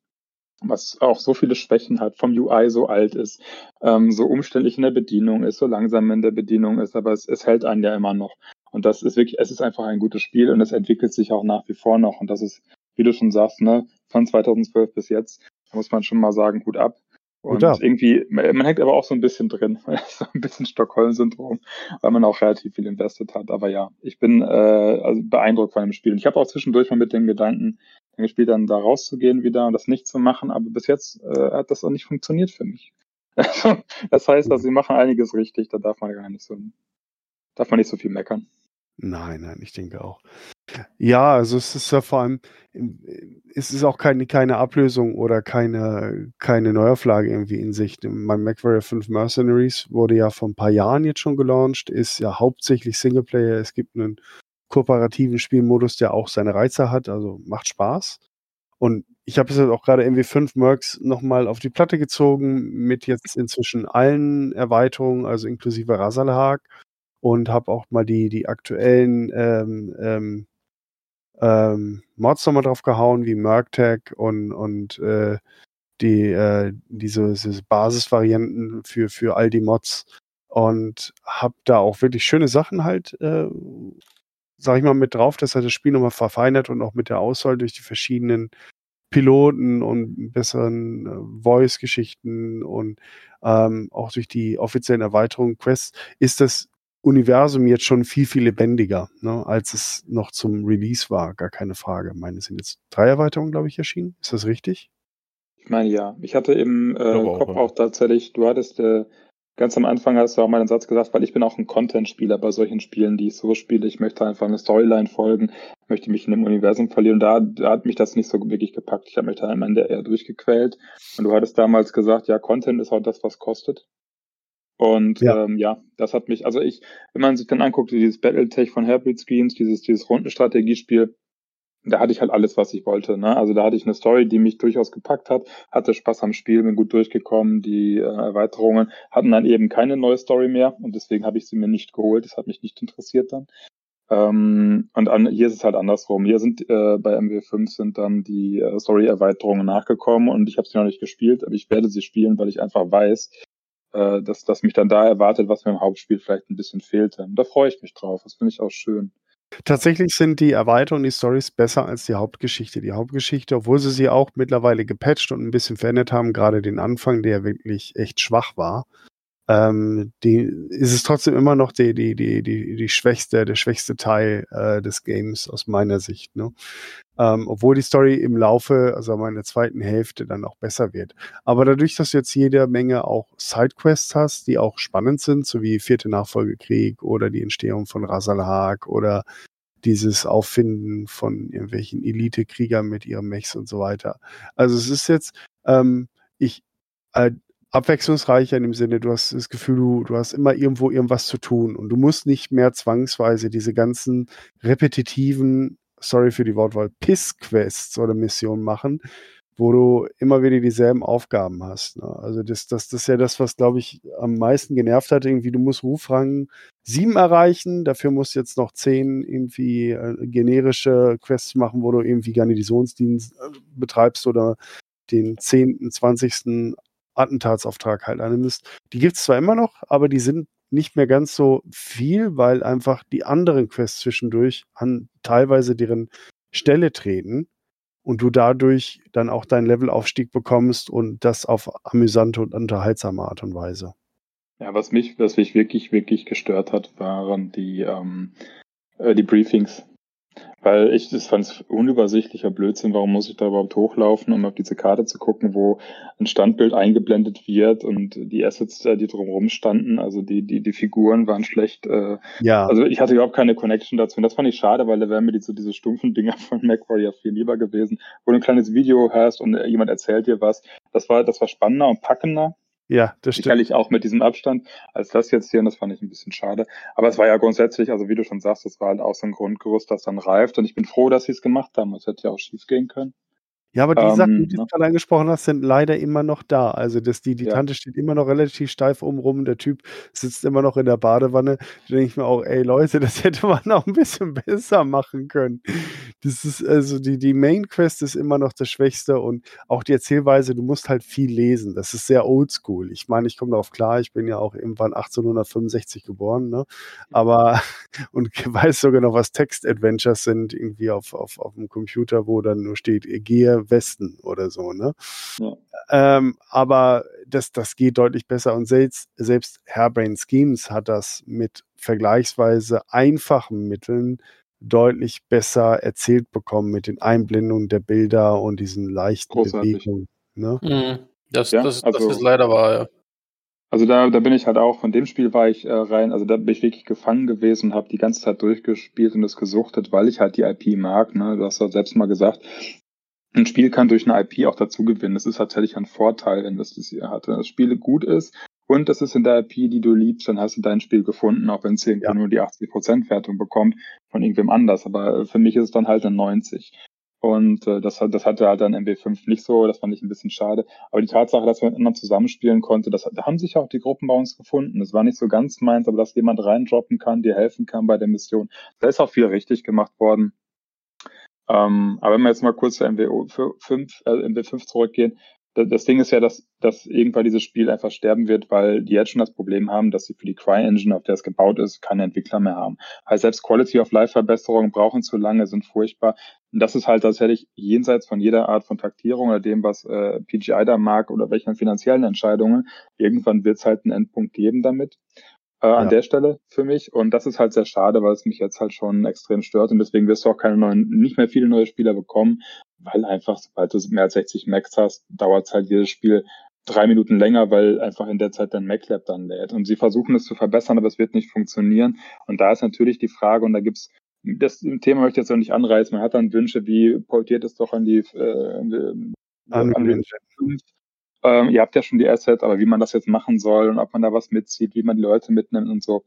was auch so viele Schwächen hat, vom UI so alt ist, ähm, so umständlich in der Bedienung ist, so langsam in der Bedienung ist, aber es, es hält einen ja immer noch. Und das ist wirklich, es ist einfach ein gutes Spiel und es entwickelt sich auch nach wie vor noch. Und das ist, wie du schon sagst, ne, von 2012 bis jetzt, muss man schon mal sagen, gut ab. Und gut irgendwie, man hängt aber auch so ein bisschen drin, so ein bisschen Stockholm-Syndrom, weil man auch relativ viel investiert hat. Aber ja, ich bin äh, also beeindruckt von dem Spiel. Und ich habe auch zwischendurch mal mit dem Gedanken gespielt, dann da rauszugehen wieder und das nicht zu machen. Aber bis jetzt äh, hat das auch nicht funktioniert für mich. das heißt, dass sie machen einiges richtig, da darf man gar nicht so, darf man nicht so viel meckern. Nein, nein, ich denke auch. Ja, also es ist ja vor allem, es ist auch keine, keine Ablösung oder keine, keine Neuauflage irgendwie in Sicht. Mein MacWarrior 5 Mercenaries wurde ja vor ein paar Jahren jetzt schon gelauncht, ist ja hauptsächlich Singleplayer. Es gibt einen kooperativen Spielmodus, der auch seine Reize hat, also macht Spaß. Und ich habe es jetzt auch gerade MW5 Mercs nochmal auf die Platte gezogen mit jetzt inzwischen allen Erweiterungen, also inklusive Rasalhag und habe auch mal die, die aktuellen ähm, ähm, ähm, Mods nochmal drauf gehauen, wie MerkTag und, und äh, die, äh, diese, diese Basisvarianten für, für all die Mods und habe da auch wirklich schöne Sachen halt, äh, sag ich mal, mit drauf, dass er das Spiel nochmal verfeinert und auch mit der Auswahl durch die verschiedenen Piloten und besseren äh, Voice-Geschichten und ähm, auch durch die offiziellen Erweiterungen Quests ist das Universum jetzt schon viel, viel lebendiger, ne, als es noch zum Release war, gar keine Frage. Ich meine, es sind jetzt drei Erweiterungen, glaube ich, erschienen. Ist das richtig? Ich meine, ja. Ich hatte im äh, Kopf auch tatsächlich, du hattest äh, ganz am Anfang hast du auch mal einen Satz gesagt, weil ich bin auch ein Content-Spieler bei solchen Spielen, die ich so spiele. Ich möchte einfach eine Storyline folgen, möchte mich in dem Universum verlieren. Da, da hat mich das nicht so wirklich gepackt. Ich habe mich da am Ende eher durchgequält. Und du hattest damals gesagt, ja, Content ist auch das, was kostet. Und ja. Ähm, ja, das hat mich, also ich, wenn man sich dann anguckt, dieses Battletech von Herbert Schemes, dieses, dieses Rundenstrategiespiel, da hatte ich halt alles, was ich wollte. Ne? Also da hatte ich eine Story, die mich durchaus gepackt hat, hatte Spaß am Spiel, bin gut durchgekommen. Die äh, Erweiterungen hatten dann eben keine neue Story mehr und deswegen habe ich sie mir nicht geholt. Das hat mich nicht interessiert dann. Ähm, und an, hier ist es halt andersrum. Hier sind äh, bei MW5 sind dann die äh, Story-Erweiterungen nachgekommen und ich habe sie noch nicht gespielt, aber ich werde sie spielen, weil ich einfach weiß, äh, dass, dass mich dann da erwartet, was mir im Hauptspiel vielleicht ein bisschen fehlte. Und da freue ich mich drauf. Das finde ich auch schön. Tatsächlich sind die Erweiterungen, die Stories besser als die Hauptgeschichte. Die Hauptgeschichte, obwohl sie sie auch mittlerweile gepatcht und ein bisschen verändert haben, gerade den Anfang, der wirklich echt schwach war, ähm, die ist es trotzdem immer noch die, die, die, die, die schwächste, der schwächste Teil äh, des Games aus meiner Sicht. Ne? Ähm, obwohl die Story im Laufe, also meiner zweiten Hälfte, dann auch besser wird. Aber dadurch, dass du jetzt jede Menge auch Sidequests hast, die auch spannend sind, so wie Vierte Nachfolgekrieg oder die Entstehung von Rasalhag oder dieses Auffinden von irgendwelchen Elite-Kriegern mit ihren Mechs und so weiter. Also es ist jetzt, ähm, ich, äh, abwechslungsreicher in dem Sinne, du hast das Gefühl, du, du hast immer irgendwo irgendwas zu tun und du musst nicht mehr zwangsweise diese ganzen repetitiven, sorry für die Wortwahl, Piss-Quests oder Missionen machen, wo du immer wieder dieselben Aufgaben hast. Ne? Also das, das, das ist ja das, was, glaube ich, am meisten genervt hat. Irgendwie, du musst Rufrang 7 erreichen, dafür musst du jetzt noch 10 irgendwie äh, generische Quests machen, wo du irgendwie Garnisonsdienst äh, betreibst oder den 10., 20. Attentatsauftrag halt annimmst. Die gibt es zwar immer noch, aber die sind nicht mehr ganz so viel, weil einfach die anderen Quests zwischendurch an teilweise deren Stelle treten und du dadurch dann auch deinen Levelaufstieg bekommst und das auf amüsante und unterhaltsame Art und Weise. Ja, was mich, was mich wirklich, wirklich gestört hat, waren die, ähm, äh, die Briefings. Weil ich das fand es unübersichtlicher Blödsinn. Warum muss ich da überhaupt hochlaufen, um auf diese Karte zu gucken, wo ein Standbild eingeblendet wird und die Assets, äh, die drumherum standen, also die, die, die Figuren waren schlecht. Äh, ja. Also ich hatte überhaupt keine Connection dazu. Und das fand ich schade, weil da wären mir die, so diese stumpfen Dinger von MacWarrior viel lieber gewesen, wo du ein kleines Video hast und jemand erzählt dir was. Das war, das war spannender und packender. Ja, das stimmt. Sicherlich auch mit diesem Abstand als das jetzt hier, und das fand ich ein bisschen schade. Aber es war ja grundsätzlich, also wie du schon sagst, es war halt auch so ein Grundgerüst, das dann reift. Und ich bin froh, dass sie es gemacht haben. Es hätte ja auch schief gehen können. Ja, aber die ähm, Sachen, die du ne? gerade angesprochen hast, sind leider immer noch da. Also das, die, die ja. Tante steht immer noch relativ steif oben rum, der Typ sitzt immer noch in der Badewanne. Da denke ich mir auch, ey Leute, das hätte man auch ein bisschen besser machen können. Das ist, also die, die Main Quest ist immer noch das Schwächste und auch die Erzählweise, du musst halt viel lesen. Das ist sehr oldschool. Ich meine, ich komme darauf klar, ich bin ja auch irgendwann 1865 geboren, ne? Aber und weiß sogar noch, was Text-Adventures sind, irgendwie auf, auf, auf dem Computer, wo dann nur steht, gehe Westen oder so, ne? Ja. Ähm, aber das, das geht deutlich besser und selbst, selbst Hairbrain Schemes hat das mit vergleichsweise einfachen Mitteln deutlich besser erzählt bekommen mit den Einblendungen der Bilder und diesen leichten Großartig. Bewegungen. Ne? Mhm. Das, ja, das, also, das ist leider wahr, ja. Also da, da bin ich halt auch, von dem Spiel war ich äh, rein, also da bin ich wirklich gefangen gewesen und habe die ganze Zeit durchgespielt und das gesuchtet, weil ich halt die IP mag. Ne? Du hast ja selbst mal gesagt, ein Spiel kann durch eine IP auch dazu gewinnen. Das ist tatsächlich ein Vorteil, wenn das das hier hat. Wenn das Spiel gut ist und das ist in der IP, die du liebst, dann hast du dein Spiel gefunden, auch wenn es irgendwie ja. nur die 80% Wertung bekommt von irgendwem anders. Aber für mich ist es dann halt eine 90. Und äh, das, das hatte halt dann MB5 nicht so, das fand ich ein bisschen schade. Aber die Tatsache, dass man anderen zusammenspielen konnte, das, da haben sich auch die Gruppen bei uns gefunden. Das war nicht so ganz meins, aber dass jemand reindroppen kann, dir helfen kann bei der Mission. Da ist auch viel richtig gemacht worden. Ähm, aber wenn wir jetzt mal kurz zu MW 5, äh, MW5 zurückgehen, das Ding ist ja, dass, dass irgendwann dieses Spiel einfach sterben wird, weil die jetzt schon das Problem haben, dass sie für die Cry-Engine, auf der es gebaut ist, keine Entwickler mehr haben. Also selbst Quality of Life-Verbesserungen brauchen zu lange, sind furchtbar. Und das ist halt tatsächlich jenseits von jeder Art von Taktierung oder dem, was äh, PGI da mag oder welchen finanziellen Entscheidungen. Irgendwann wird es halt einen Endpunkt geben damit äh, ja. an der Stelle für mich. Und das ist halt sehr schade, weil es mich jetzt halt schon extrem stört. Und deswegen wirst du auch keine neuen, nicht mehr viele neue Spieler bekommen, weil einfach, sobald du mehr als 60 Max hast, dauert es halt jedes Spiel drei Minuten länger, weil einfach in der Zeit dein MacLab dann lädt. Und sie versuchen es zu verbessern, aber es wird nicht funktionieren. Und da ist natürlich die Frage, und da gibt's das Thema möchte ich jetzt auch nicht anreißen. Man hat dann Wünsche wie, portiert es doch an die, äh, an an die ähm, ihr habt ja schon die Assets, aber wie man das jetzt machen soll und ob man da was mitzieht, wie man die Leute mitnimmt und so.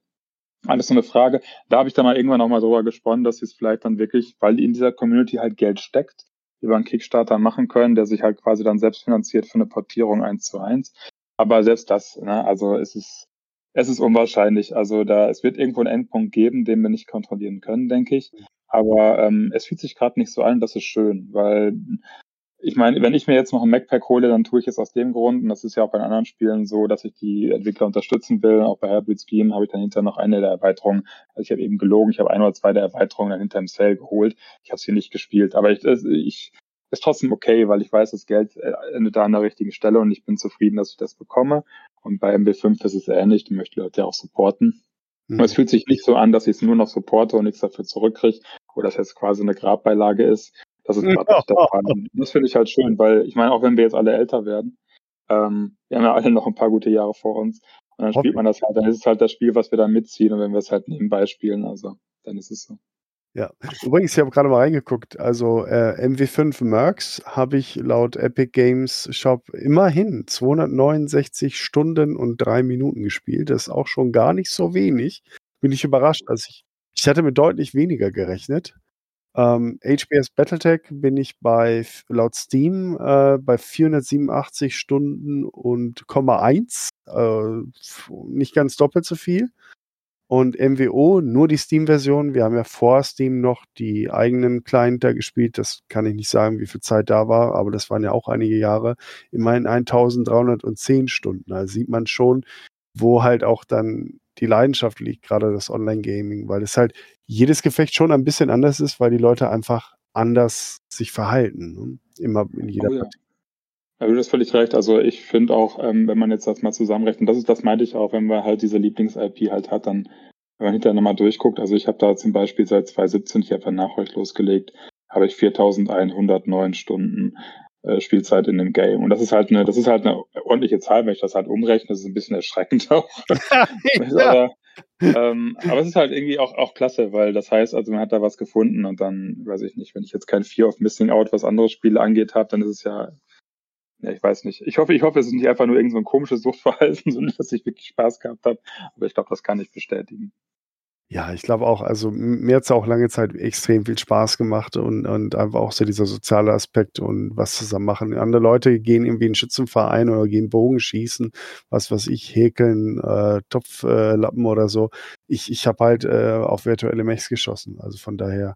Alles so eine Frage. Da habe ich dann mal irgendwann auch mal drüber gesponnen, dass sie es vielleicht dann wirklich, weil in dieser Community halt Geld steckt, über einen Kickstarter machen können, der sich halt quasi dann selbst finanziert für eine Portierung eins zu eins. Aber selbst das, ne, also es ist, es ist unwahrscheinlich. Also da, es wird irgendwo einen Endpunkt geben, den wir nicht kontrollieren können, denke ich. Aber ähm, es fühlt sich gerade nicht so an, das ist schön, weil ich meine, wenn ich mir jetzt noch ein Macpack hole, dann tue ich es aus dem Grund, und das ist ja auch bei anderen Spielen so, dass ich die Entwickler unterstützen will. Auch bei Hybrid Scheme habe ich dann hinterher noch eine der Erweiterungen. Also ich habe eben gelogen, ich habe ein oder zwei der Erweiterungen dann hinter im Sale geholt. Ich habe sie nicht gespielt, aber ich, ich ist trotzdem okay, weil ich weiß, das Geld äh, endet da an der richtigen Stelle und ich bin zufrieden, dass ich das bekomme. Und bei MB5 ist es ähnlich, die möchte Leute ja auch supporten. Mhm. Es fühlt sich nicht so an, dass ich es nur noch supporte und nichts dafür zurückkriege oder dass jetzt quasi eine Grabbeilage ist. Das ist gerade nicht der Fall. Das finde ich halt schön, weil ich meine, auch wenn wir jetzt alle älter werden, ähm, wir haben ja alle noch ein paar gute Jahre vor uns. Und dann spielt man das halt, dann ist es halt das Spiel, was wir da mitziehen und wenn wir es halt nebenbei spielen, also dann ist es so. Ja, übrigens, ich habe gerade mal reingeguckt. Also äh, MW5 Mercs habe ich laut Epic Games Shop immerhin 269 Stunden und drei Minuten gespielt. Das ist auch schon gar nicht so wenig. Bin ich überrascht. Also ich, ich hatte mit deutlich weniger gerechnet. Ähm, HBS Battletech bin ich bei laut Steam äh, bei 487 Stunden und Komma 1. Äh, nicht ganz doppelt so viel. Und MWO, nur die Steam-Version. Wir haben ja vor Steam noch die eigenen Client da gespielt. Das kann ich nicht sagen, wie viel Zeit da war, aber das waren ja auch einige Jahre. Immerhin 1310 Stunden. Da sieht man schon, wo halt auch dann die Leidenschaft liegt, gerade das Online-Gaming, weil es halt jedes Gefecht schon ein bisschen anders ist, weil die Leute einfach anders sich verhalten. Ne? Immer in jeder oh, ja. Ja, du hast völlig recht. Also ich finde auch, ähm, wenn man jetzt das mal zusammenrechnet, das ist, das meinte ich auch, wenn man halt diese Lieblings-IP halt hat, dann, wenn man hinterher nochmal durchguckt, also ich habe da zum Beispiel seit 2017, ich habe ja nach euch losgelegt, habe ich 4109 Stunden äh, Spielzeit in dem Game. Und das ist halt eine, das ist halt eine ordentliche Zahl, wenn ich das halt umrechne, das ist ein bisschen erschreckend auch. aber, ähm, aber es ist halt irgendwie auch, auch klasse, weil das heißt, also man hat da was gefunden und dann, weiß ich nicht, wenn ich jetzt kein Fear of Missing Out, was andere Spiele angeht, habe, dann ist es ja ja, ich weiß nicht. Ich hoffe, ich hoffe, es ist nicht einfach nur irgend so ein komisches Suchtverhalten, sondern dass ich wirklich Spaß gehabt habe. Aber ich glaube, das kann ich bestätigen. Ja, ich glaube auch, also mir hat es auch lange Zeit extrem viel Spaß gemacht und, und einfach auch so dieser soziale Aspekt und was zusammen machen. Andere Leute gehen irgendwie in einen Schützenverein oder gehen Bogen schießen, was was ich, häkeln, äh, Topflappen äh, oder so. Ich, ich habe halt äh, auf virtuelle Mechs geschossen, also von daher.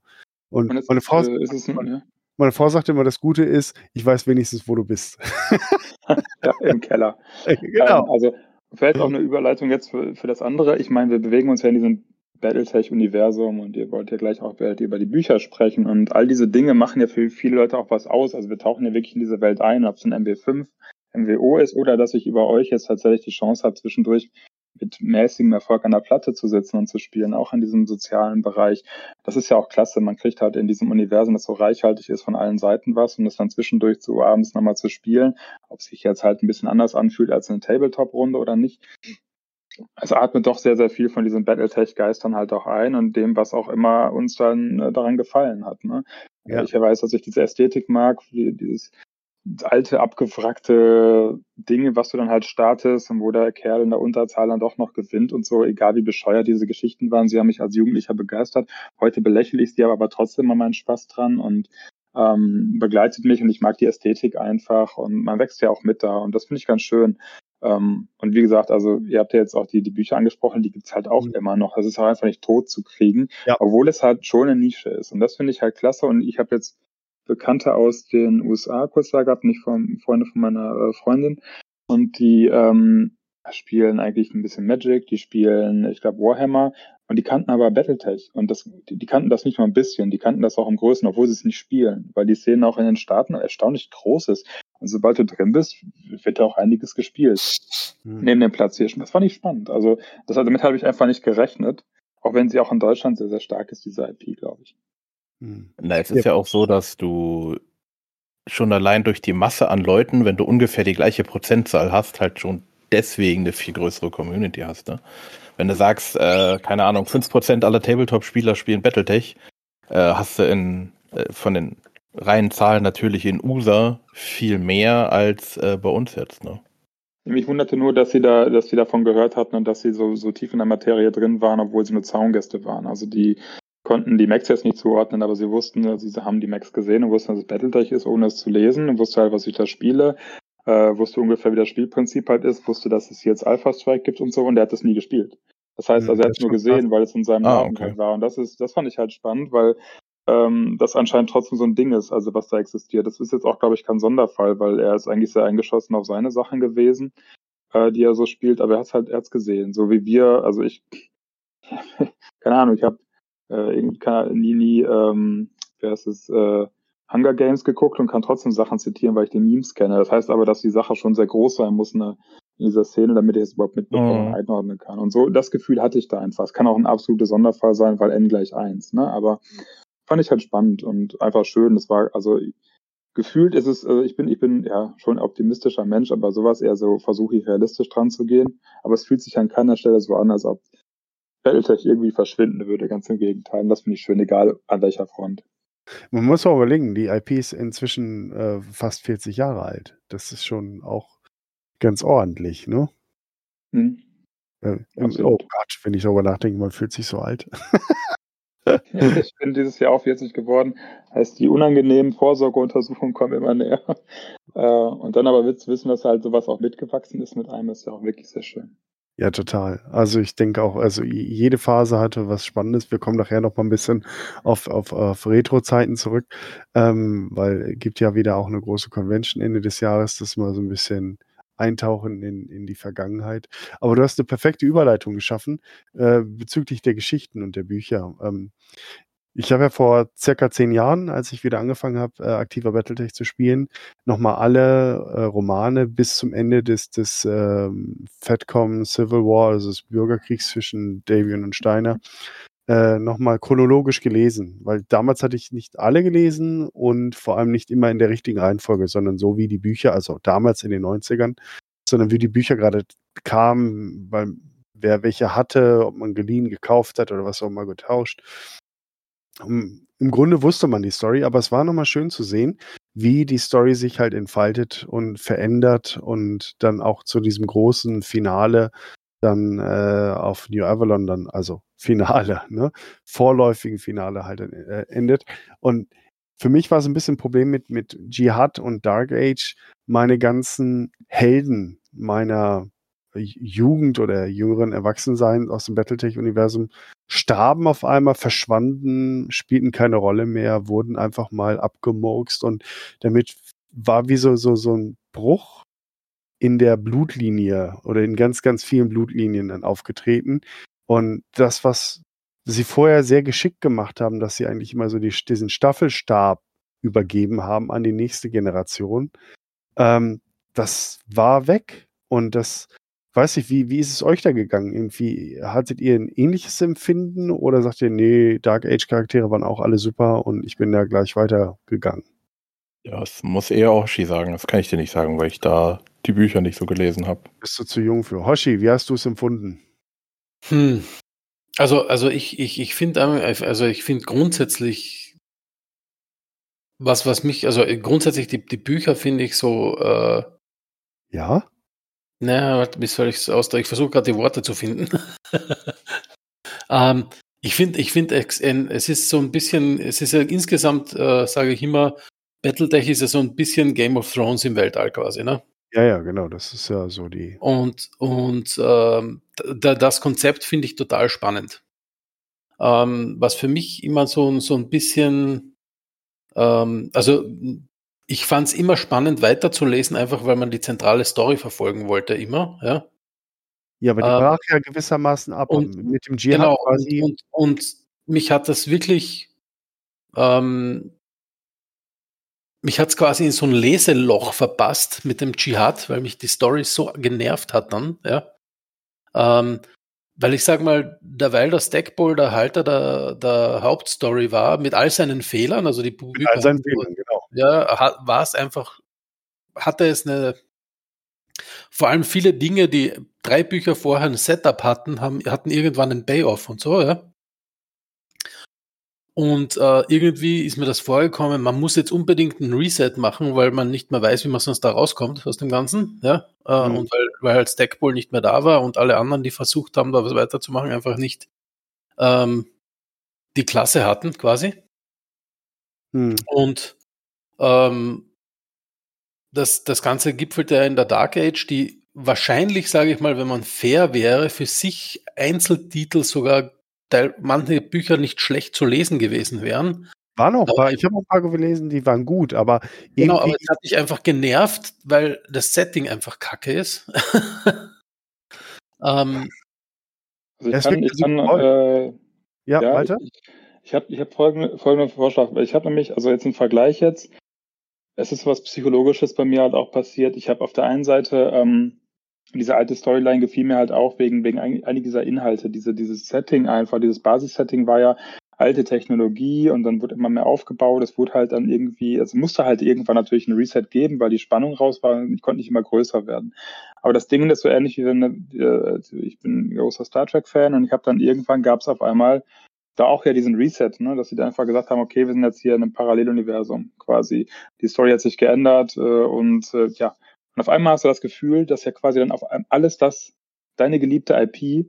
Und, und meine Frau, äh, es, ja. Meine Frau sagt immer, das Gute ist, ich weiß wenigstens, wo du bist. ja, im Keller. genau. Ähm, also vielleicht auch eine Überleitung jetzt für, für das andere. Ich meine, wir bewegen uns ja in diesem Battletech-Universum und ihr wollt ja gleich auch über die Bücher sprechen und all diese Dinge machen ja für viele Leute auch was aus. Also wir tauchen ja wirklich in diese Welt ein, ob es ein MW5, MWO ist oder dass ich über euch jetzt tatsächlich die Chance habe, zwischendurch mit mäßigem Erfolg an der Platte zu sitzen und zu spielen, auch in diesem sozialen Bereich. Das ist ja auch klasse. Man kriegt halt in diesem Universum, das so reichhaltig ist, von allen Seiten was und das dann zwischendurch zu abends nochmal zu spielen, ob sich jetzt halt ein bisschen anders anfühlt als eine Tabletop-Runde oder nicht. Es atmet doch sehr, sehr viel von diesen Battletech-Geistern halt auch ein und dem, was auch immer uns dann äh, daran gefallen hat. Ne? Ja. Ich weiß, dass ich diese Ästhetik mag, dieses alte, abgewrackte Dinge, was du dann halt startest und wo der Kerl in der Unterzahl dann doch noch gewinnt und so, egal wie bescheuert diese Geschichten waren. Sie haben mich als Jugendlicher begeistert. Heute belächle ich sie aber trotzdem immer meinen Spaß dran und ähm, begleitet mich und ich mag die Ästhetik einfach und man wächst ja auch mit da und das finde ich ganz schön. Ähm, und wie gesagt, also ihr habt ja jetzt auch die, die Bücher angesprochen, die gibt's halt auch mhm. immer noch. Das ist auch einfach nicht tot zu kriegen, ja. obwohl es halt schon eine Nische ist. Und das finde ich halt klasse und ich habe jetzt Bekannte aus den USA kurz da gehabt, nicht von Freunde von meiner äh, Freundin. Und die ähm, spielen eigentlich ein bisschen Magic, die spielen, ich glaube, Warhammer und die kannten aber Battletech und das, die, die, kannten das nicht nur ein bisschen, die kannten das auch im Größten, obwohl sie es nicht spielen, weil die Szene auch in den Staaten erstaunlich groß ist. Und sobald du drin bist, wird da auch einiges gespielt. Hm. Neben dem Platzhirschen. Das fand ich spannend. Also das, damit habe ich einfach nicht gerechnet. Auch wenn sie auch in Deutschland sehr, sehr stark ist, diese IP, glaube ich. Hm. Na, es ist ja. ja auch so, dass du schon allein durch die Masse an Leuten, wenn du ungefähr die gleiche Prozentzahl hast, halt schon deswegen eine viel größere Community hast. Ne? Wenn du sagst, äh, keine Ahnung, 5% aller Tabletop-Spieler spielen Battletech, äh, hast du in, äh, von den reinen Zahlen natürlich in USA viel mehr als äh, bei uns jetzt. Ne? Mich wunderte nur, dass sie da, dass sie davon gehört hatten und dass sie so, so tief in der Materie drin waren, obwohl sie nur Zaungäste waren. Also die konnten die Macs jetzt nicht zuordnen, aber sie wussten, sie haben die Macs gesehen und wussten, dass es Battletech ist, ohne es zu lesen und wusste halt, was ich da spiele, äh, wusste ungefähr, wie das Spielprinzip halt ist, wusste, dass es jetzt Alpha Strike gibt und so und der hat das nie gespielt. Das heißt, also er hat es nur gesehen, krass. weil es in seinem ah, Namen okay. halt war. Und das ist, das fand ich halt spannend, weil ähm, das anscheinend trotzdem so ein Ding ist, also was da existiert. Das ist jetzt auch, glaube ich, kein Sonderfall, weil er ist eigentlich sehr eingeschossen auf seine Sachen gewesen, äh, die er so spielt, aber er hat halt erst gesehen, so wie wir, also ich, keine Ahnung, ich habe äh, nie, nie, ähm, wer ist es, äh, Hunger Games geguckt und kann trotzdem Sachen zitieren, weil ich die Memes kenne. Das heißt aber, dass die Sache schon sehr groß sein muss in, in dieser Szene, damit ich es überhaupt mitbekommen und mhm. einordnen kann. Und so, das Gefühl hatte ich da einfach. Es kann auch ein absoluter Sonderfall sein, weil n gleich eins, ne? Aber fand ich halt spannend und einfach schön. Das war, also gefühlt ist es, also ich bin, ich bin ja schon ein optimistischer Mensch, aber sowas eher so versuche ich realistisch dran zu gehen. Aber es fühlt sich an keiner Stelle so an, als ob Battletech irgendwie verschwinden würde. Ganz im Gegenteil. Und das finde ich schön, egal an welcher Front. Man muss auch überlegen, die IP ist inzwischen äh, fast 40 Jahre alt. Das ist schon auch ganz ordentlich, ne? Hm. Äh, oh Gott, wenn ich darüber nachdenke, man fühlt sich so alt. ich bin dieses Jahr auch 40 geworden. Heißt, die unangenehmen Vorsorgeuntersuchungen kommen immer näher. Äh, und dann aber zu wissen, dass halt sowas auch mitgewachsen ist mit einem, ist ja auch wirklich sehr schön. Ja, total. Also ich denke auch, also jede Phase hatte was Spannendes. Wir kommen nachher noch mal ein bisschen auf, auf, auf Retro-Zeiten zurück, ähm, weil es gibt ja wieder auch eine große Convention Ende des Jahres, das mal so ein bisschen eintauchen in, in die Vergangenheit. Aber du hast eine perfekte Überleitung geschaffen äh, bezüglich der Geschichten und der Bücher. Ähm, ich habe ja vor circa zehn Jahren, als ich wieder angefangen habe, äh, aktiver Battletech zu spielen, nochmal alle äh, Romane bis zum Ende des, des ähm, Fatcom Civil War, also des Bürgerkriegs zwischen Davian und Steiner, äh, nochmal chronologisch gelesen. Weil damals hatte ich nicht alle gelesen und vor allem nicht immer in der richtigen Reihenfolge, sondern so wie die Bücher, also damals in den 90ern, sondern wie die Bücher gerade kamen, weil wer welche hatte, ob man geliehen, gekauft hat oder was auch immer getauscht. Im Grunde wusste man die Story, aber es war nochmal schön zu sehen, wie die Story sich halt entfaltet und verändert und dann auch zu diesem großen Finale dann äh, auf New Avalon dann, also Finale, ne, vorläufigen Finale halt äh, endet. Und für mich war es ein bisschen ein Problem mit, mit Jihad und Dark Age, meine ganzen Helden meiner Jugend oder jüngeren Erwachsensein aus dem Battletech-Universum starben auf einmal, verschwanden, spielten keine Rolle mehr, wurden einfach mal abgemurkst und damit war wie so, so, so ein Bruch in der Blutlinie oder in ganz, ganz vielen Blutlinien dann aufgetreten. Und das, was sie vorher sehr geschickt gemacht haben, dass sie eigentlich immer so die, diesen Staffelstab übergeben haben an die nächste Generation, ähm, das war weg. Und das weiß ich, wie, wie ist es euch da gegangen? Irgendwie, hattet ihr ein ähnliches Empfinden oder sagt ihr, nee, Dark Age Charaktere waren auch alle super und ich bin da gleich weitergegangen? Ja, das muss eher Hoshi sagen. Das kann ich dir nicht sagen, weil ich da die Bücher nicht so gelesen habe. Bist du zu jung für? Hoshi, wie hast du es empfunden? Hm. Also, also ich, ich, ich finde, also ich finde grundsätzlich, was, was mich, also grundsätzlich die, die Bücher finde ich so, äh, ja. Naja, wie soll ich es ausdrücken? Ich versuche gerade die Worte zu finden. ähm, ich finde, ich finde, es ist so ein bisschen, es ist ja insgesamt, äh, sage ich immer, Battletech ist ja so ein bisschen Game of Thrones im Weltall quasi, ne? Ja, ja, genau, das ist ja so die. Und, und ähm, das Konzept finde ich total spannend. Ähm, was für mich immer so, so ein bisschen, ähm, also ich fand es immer spannend weiterzulesen, einfach weil man die zentrale Story verfolgen wollte, immer. Ja, ja aber die ähm, brach ja gewissermaßen ab und, mit dem Dschihad genau, quasi. Und, und, und, mich hat das wirklich, ähm, mich hat es quasi in so ein Leseloch verpasst mit dem Dschihad, weil mich die Story so genervt hat dann, ja. Ähm, weil ich sag mal, derweil der Stackpole der Halter der, der Hauptstory war, mit all seinen Fehlern, also die. Mit all seinen Fehlern, genau ja, war es einfach, hatte es eine, vor allem viele Dinge, die drei Bücher vorher ein Setup hatten, haben, hatten irgendwann einen Payoff und so, ja. Und äh, irgendwie ist mir das vorgekommen, man muss jetzt unbedingt ein Reset machen, weil man nicht mehr weiß, wie man sonst da rauskommt aus dem Ganzen. Ja? Äh, mhm. Und weil, weil halt Stackpole nicht mehr da war und alle anderen, die versucht haben, da was weiterzumachen, einfach nicht ähm, die Klasse hatten, quasi. Mhm. Und ähm, das, das Ganze gipfelte ja in der Dark Age, die wahrscheinlich, sage ich mal, wenn man fair wäre, für sich Einzeltitel sogar teil, manche Bücher nicht schlecht zu lesen gewesen wären. Waren auch paar, ich habe auch ein paar gelesen, die waren gut, aber Genau, aber es hat mich einfach genervt, weil das Setting einfach kacke ist. ähm, also ich kann, ich kann äh, ja, ja, weiter? Ich, ich habe ich hab folgende, folgenden Vorschlag. Ich habe nämlich, also jetzt im Vergleich jetzt, es ist was Psychologisches bei mir halt auch passiert. Ich habe auf der einen Seite ähm, diese alte Storyline gefiel mir halt auch wegen, wegen einiger dieser Inhalte. Diese, dieses Setting einfach, dieses Basissetting war ja alte Technologie und dann wurde immer mehr aufgebaut. Es wurde halt dann irgendwie, es musste halt irgendwann natürlich ein Reset geben, weil die Spannung raus war und ich konnte nicht immer größer werden. Aber das Ding ist so ähnlich wie wenn, äh, ich bin großer Star Trek-Fan und ich habe dann irgendwann gab es auf einmal da auch ja diesen Reset, ne, dass sie dann einfach gesagt haben, okay, wir sind jetzt hier in einem Paralleluniversum quasi. Die Story hat sich geändert äh, und äh, ja, und auf einmal hast du das Gefühl, dass ja quasi dann auf alles das, deine geliebte IP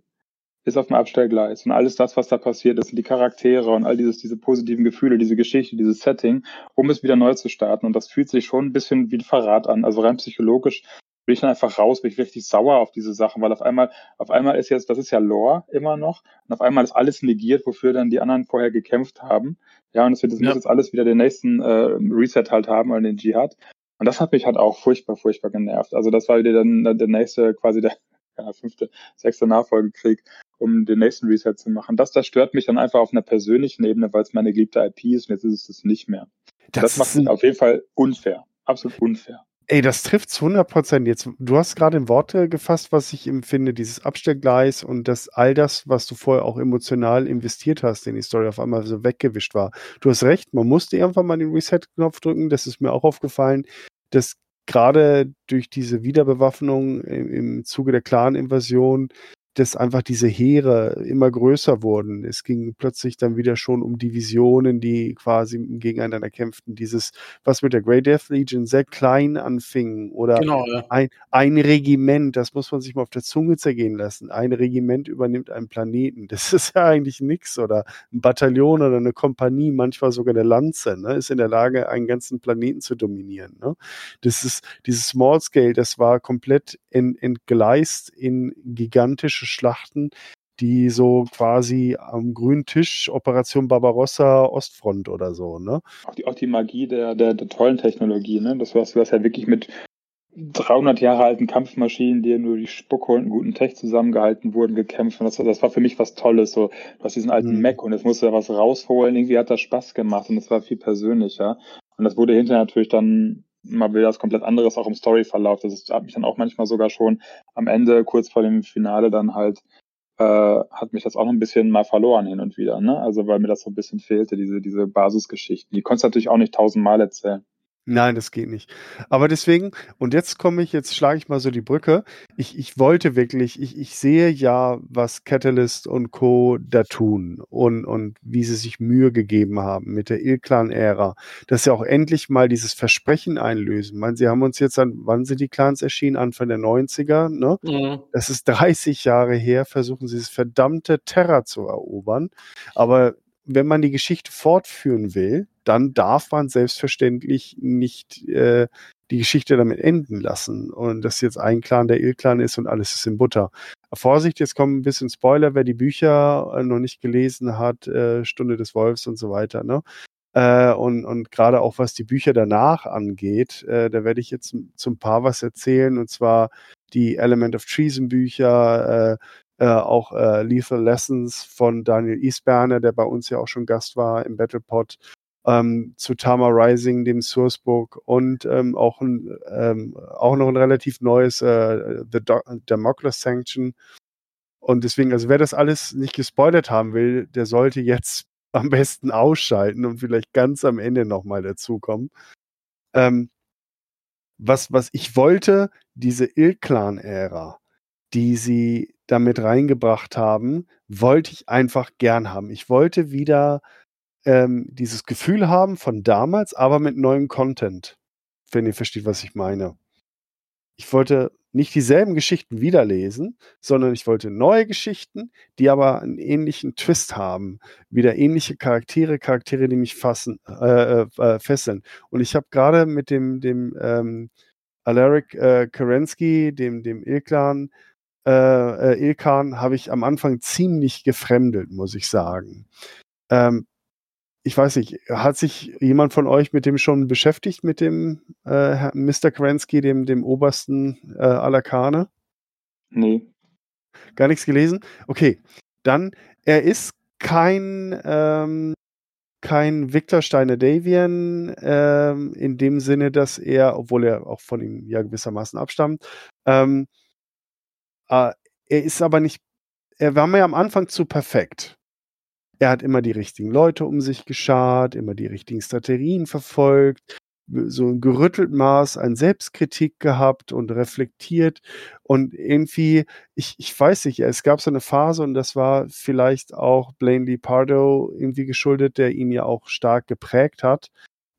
ist auf dem Abstellgleis. Und alles das, was da passiert ist, die Charaktere und all dieses, diese positiven Gefühle, diese Geschichte, dieses Setting, um es wieder neu zu starten. Und das fühlt sich schon ein bisschen wie ein Verrat an. Also rein psychologisch bin ich dann einfach raus, bin ich richtig sauer auf diese Sachen, weil auf einmal, auf einmal ist jetzt, das ist ja Lore immer noch, und auf einmal ist alles negiert, wofür dann die anderen vorher gekämpft haben. Ja, und das, wird, das ja. muss jetzt alles wieder den nächsten äh, Reset halt haben, oder den Jihad. Und das hat mich halt auch furchtbar, furchtbar genervt. Also das war wieder dann der nächste, quasi der ja, fünfte, sechste Nachfolgekrieg, um den nächsten Reset zu machen. Das, das stört mich dann einfach auf einer persönlichen Ebene, weil es meine geliebte IP ist und jetzt ist es das nicht mehr. Das, das macht es auf jeden Fall unfair. Absolut unfair. Ey, das trifft zu 100 Prozent. Jetzt, du hast gerade in Worte gefasst, was ich empfinde, dieses Abstellgleis und das, all das, was du vorher auch emotional investiert hast in die Story, auf einmal so weggewischt war. Du hast recht, man musste irgendwann mal den Reset-Knopf drücken, das ist mir auch aufgefallen dass gerade durch diese Wiederbewaffnung im, im Zuge der Clan-Invasion dass einfach diese Heere immer größer wurden. Es ging plötzlich dann wieder schon um Divisionen, die quasi gegeneinander kämpften. Dieses, was mit der Grey Death Legion sehr klein anfing oder genau, ja. ein, ein Regiment, das muss man sich mal auf der Zunge zergehen lassen. Ein Regiment übernimmt einen Planeten. Das ist ja eigentlich nichts. Oder ein Bataillon oder eine Kompanie, manchmal sogar eine Lanze, ne, ist in der Lage, einen ganzen Planeten zu dominieren. Ne? Das ist dieses Small Scale, das war komplett ent, entgleist in gigantische politische Schlachten, die so quasi am grünen Tisch Operation Barbarossa Ostfront oder so, ne? Auch die, auch die Magie der, der, der tollen Technologie, ne? Das was, was ja wirklich mit 300 Jahre alten Kampfmaschinen, die nur die Spucke und guten Tech zusammengehalten wurden, gekämpft. Und das, das war für mich was Tolles. So, du hast diesen alten mhm. Mac und jetzt musste er was rausholen. Irgendwie hat das Spaß gemacht und es war viel persönlicher. Und das wurde hinterher natürlich dann mal wieder was komplett anderes auch im Storyverlauf. Das hat mich dann auch manchmal sogar schon am Ende, kurz vor dem Finale, dann halt, äh, hat mich das auch noch ein bisschen mal verloren hin und wieder, ne? Also weil mir das so ein bisschen fehlte, diese, diese Basisgeschichten. Die konntest du natürlich auch nicht tausendmal erzählen. Nein, das geht nicht. Aber deswegen, und jetzt komme ich, jetzt schlage ich mal so die Brücke. Ich, ich wollte wirklich, ich, ich sehe ja, was Catalyst und Co. da tun und, und wie sie sich Mühe gegeben haben mit der Il-Clan-Ära, dass sie auch endlich mal dieses Versprechen einlösen. Ich meine, sie haben uns jetzt an, wann sind die Clans erschienen? Anfang der 90er, ne? Mhm. Das ist 30 Jahre her, versuchen sie das verdammte Terra zu erobern. Aber wenn man die Geschichte fortführen will, dann darf man selbstverständlich nicht äh, die Geschichte damit enden lassen und dass jetzt ein Clan der Il-Clan ist und alles ist in Butter. Vorsicht, jetzt kommen ein bisschen Spoiler, wer die Bücher äh, noch nicht gelesen hat, äh, Stunde des Wolfs und so weiter, ne? Äh, und und gerade auch was die Bücher danach angeht, äh, da werde ich jetzt zum paar was erzählen und zwar die Element of Treason Bücher, äh, äh, auch äh, Lethal Lessons von Daniel Isberner, der bei uns ja auch schon Gast war im Battlepod, ähm, zu Tama Rising, dem Sourcebook und ähm, auch, ein, ähm, auch noch ein relativ neues äh, The Do Democracy Sanction. Und deswegen, also wer das alles nicht gespoilert haben will, der sollte jetzt am besten ausschalten und vielleicht ganz am Ende nochmal dazukommen. Ähm, was, was ich wollte, diese Il-Clan-Ära, die sie damit reingebracht haben, wollte ich einfach gern haben. Ich wollte wieder ähm, dieses Gefühl haben von damals, aber mit neuem Content. Wenn ihr versteht, was ich meine. Ich wollte nicht dieselben Geschichten wiederlesen, sondern ich wollte neue Geschichten, die aber einen ähnlichen Twist haben. Wieder ähnliche Charaktere, Charaktere, die mich fassen, äh, äh, äh fesseln. Und ich habe gerade mit dem, dem ähm, Alaric äh, Kerensky, dem, dem Ilklan, äh, äh, Ilkan, habe ich am Anfang ziemlich gefremdelt, muss ich sagen. Ähm, ich weiß nicht, hat sich jemand von euch mit dem schon beschäftigt, mit dem äh, Mr. Kerensky, dem, dem obersten äh, aller Kane? Nee. Gar nichts gelesen? Okay, dann, er ist kein, ähm, kein Victor Steiner Davian ähm, in dem Sinne, dass er, obwohl er auch von ihm ja gewissermaßen abstammt, ähm, äh, er ist aber nicht, er war mir am Anfang zu perfekt. Er hat immer die richtigen Leute um sich geschart, immer die richtigen Strategien verfolgt, so ein gerüttelt Maß an Selbstkritik gehabt und reflektiert und irgendwie, ich, ich weiß nicht, es gab so eine Phase und das war vielleicht auch Blaine Pardo irgendwie geschuldet, der ihn ja auch stark geprägt hat.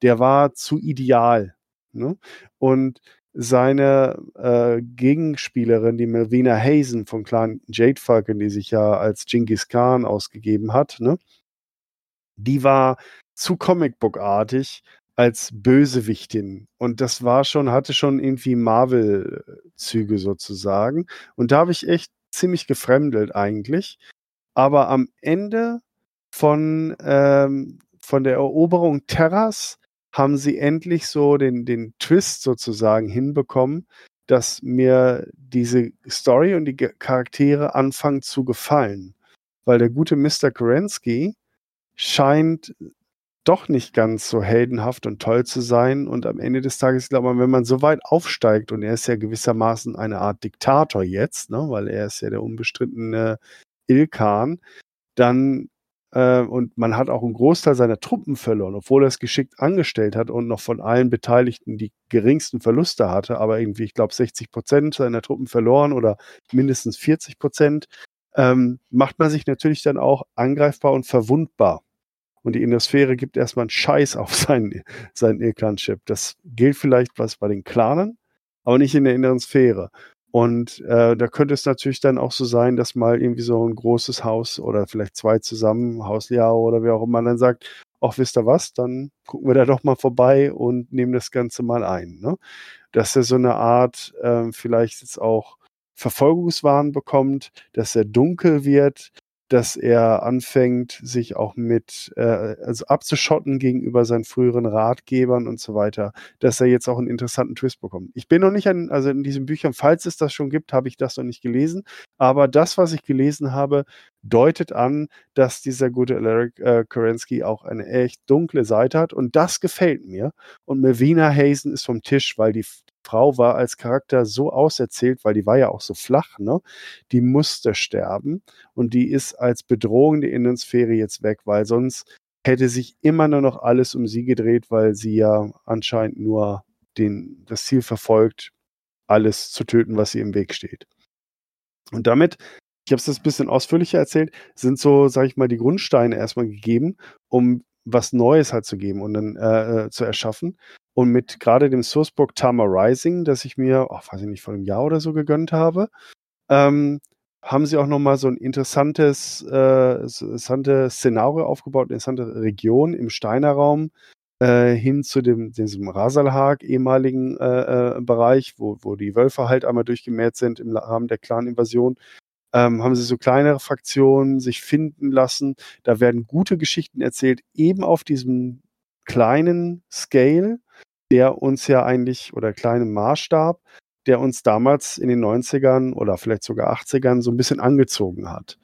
Der war zu ideal. Ne? Und seine äh, Gegenspielerin, die Melvina Hazen vom Clan Jade Falcon, die sich ja als Genghis Khan ausgegeben hat, ne? die war zu Comicbook-artig als Bösewichtin. Und das war schon, hatte schon irgendwie Marvel-Züge sozusagen. Und da habe ich echt ziemlich gefremdelt eigentlich. Aber am Ende von, ähm, von der Eroberung Terras haben sie endlich so den, den Twist sozusagen hinbekommen, dass mir diese Story und die Charaktere anfangen zu gefallen. Weil der gute Mr. Kerensky scheint doch nicht ganz so heldenhaft und toll zu sein. Und am Ende des Tages, glaube ich, wenn man so weit aufsteigt, und er ist ja gewissermaßen eine Art Diktator jetzt, ne, weil er ist ja der unbestrittene Ilkan, dann äh, und man hat auch einen Großteil seiner Truppen verloren, obwohl er es geschickt angestellt hat und noch von allen Beteiligten die geringsten Verluste hatte, aber irgendwie, ich glaube, 60 Prozent seiner Truppen verloren oder mindestens 40 Prozent, ähm, macht man sich natürlich dann auch angreifbar und verwundbar. Und die Innersphäre gibt erstmal einen Scheiß auf seinen, seinen Ilkan-Chip. Das gilt vielleicht was bei den Clanen, aber nicht in der inneren Sphäre. Und äh, da könnte es natürlich dann auch so sein, dass mal irgendwie so ein großes Haus oder vielleicht zwei zusammen, Hausliao oder wie auch immer, dann sagt, ach, wisst ihr was, dann gucken wir da doch mal vorbei und nehmen das Ganze mal ein. Ne? Dass er so eine Art äh, vielleicht jetzt auch Verfolgungswahn bekommt, dass er dunkel wird, dass er anfängt, sich auch mit, äh, also abzuschotten gegenüber seinen früheren Ratgebern und so weiter, dass er jetzt auch einen interessanten Twist bekommt. Ich bin noch nicht an, also in diesen Büchern, falls es das schon gibt, habe ich das noch nicht gelesen, aber das, was ich gelesen habe, deutet an, dass dieser gute Alaric äh, Kerensky auch eine echt dunkle Seite hat und das gefällt mir. Und Melvina Hazen ist vom Tisch, weil die Frau war als Charakter so auserzählt, weil die war ja auch so flach, ne? Die musste sterben und die ist als Bedrohung der Innensphäre jetzt weg, weil sonst hätte sich immer nur noch alles um sie gedreht, weil sie ja anscheinend nur den, das Ziel verfolgt, alles zu töten, was ihr im Weg steht. Und damit, ich habe es das ein bisschen ausführlicher erzählt, sind so, sage ich mal, die Grundsteine erstmal gegeben, um was Neues halt zu geben und dann äh, äh zu erschaffen. Und mit gerade dem Sourcebook Tama Rising, das ich mir, oh, weiß ich nicht, vor einem Jahr oder so gegönnt habe, ähm, haben sie auch nochmal so ein interessantes, äh, interessantes Szenario aufgebaut, eine interessante Region im Steinerraum äh, hin zu dem, diesem Rasalhag ehemaligen äh, äh, Bereich, wo, wo die Wölfe halt einmal durchgemäht sind im Rahmen der Clan-Invasion. Ähm, haben sie so kleinere Fraktionen sich finden lassen. Da werden gute Geschichten erzählt, eben auf diesem kleinen Scale der uns ja eigentlich, oder kleinen Maßstab, der uns damals in den 90ern oder vielleicht sogar 80ern so ein bisschen angezogen hat.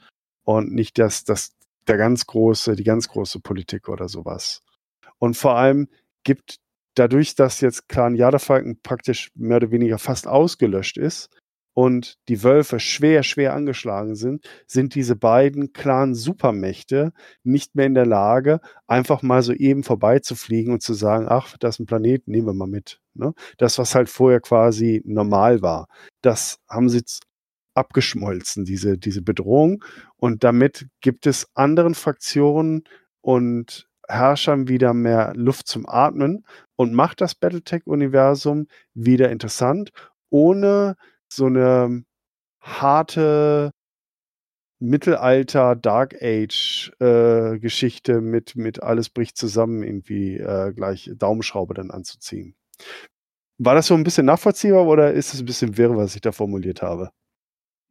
Und nicht das, das, der ganz große, die ganz große Politik oder sowas. Und vor allem gibt dadurch, dass jetzt Clan Jadefalken praktisch mehr oder weniger fast ausgelöscht ist, und die Wölfe schwer, schwer angeschlagen sind, sind diese beiden klaren Supermächte nicht mehr in der Lage, einfach mal so eben vorbeizufliegen und zu sagen, ach, das ist ein Planet, nehmen wir mal mit. Ne? Das, was halt vorher quasi normal war, das haben sie abgeschmolzen, diese, diese Bedrohung. Und damit gibt es anderen Fraktionen und Herrschern wieder mehr Luft zum Atmen und macht das Battletech-Universum wieder interessant, ohne so eine harte Mittelalter, Dark Age äh, Geschichte mit, mit alles bricht zusammen irgendwie äh, gleich Daumenschraube dann anzuziehen. War das so ein bisschen nachvollziehbar oder ist es ein bisschen wirr, was ich da formuliert habe?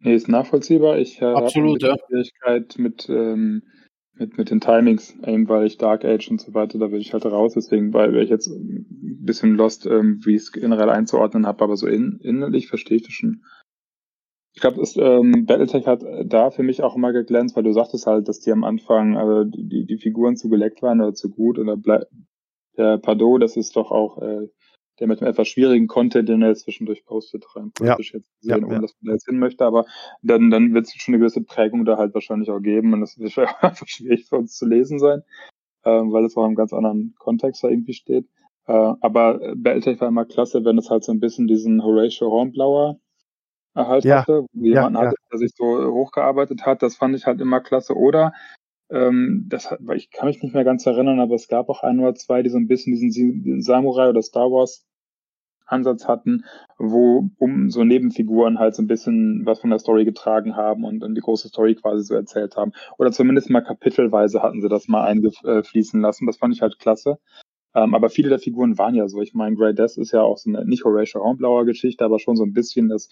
Nee, ist nachvollziehbar. Ich äh, habe ja. Schwierigkeit mit, ähm, mit, mit den Timings, weil ich Dark Age und so weiter, da will ich halt raus. Deswegen weil ich jetzt ein bisschen lost, ähm, wie ich es generell einzuordnen habe, aber so in, innerlich verstehe ich das schon. Ich glaube, ähm, Battletech hat da für mich auch immer geglänzt, weil du sagtest halt, dass die am Anfang äh, die, die Figuren zu geleckt waren oder zu gut. Oder der Pardot, das ist doch auch äh, der mit einem etwas schwierigen Content, den er jetzt zwischendurch postet, rein politisch ja. jetzt gesehen, ja, ohne ja. dass man da jetzt hin möchte, aber dann, dann wird es schon eine gewisse Prägung da halt wahrscheinlich auch geben und das wird einfach schwierig für uns zu lesen sein, äh, weil es auch im ganz anderen Kontext da irgendwie steht. Äh, aber Battletech war immer klasse, wenn es halt so ein bisschen diesen Horatio Hornblower halt ja. hatte, wo jemand ja, hatte, der sich so hochgearbeitet hat, das fand ich halt immer klasse. Oder ähm, das, ich kann mich nicht mehr ganz erinnern, aber es gab auch ein oder zwei, die so ein bisschen diesen Samurai oder Star Wars Ansatz hatten, wo um so Nebenfiguren halt so ein bisschen was von der Story getragen haben und dann die große Story quasi so erzählt haben. Oder zumindest mal kapitelweise hatten sie das mal eingefließen lassen. Das fand ich halt klasse. Ähm, aber viele der Figuren waren ja so. Ich meine, Grey Death ist ja auch so eine nicht Horatio Hornblauer Geschichte, aber schon so ein bisschen das,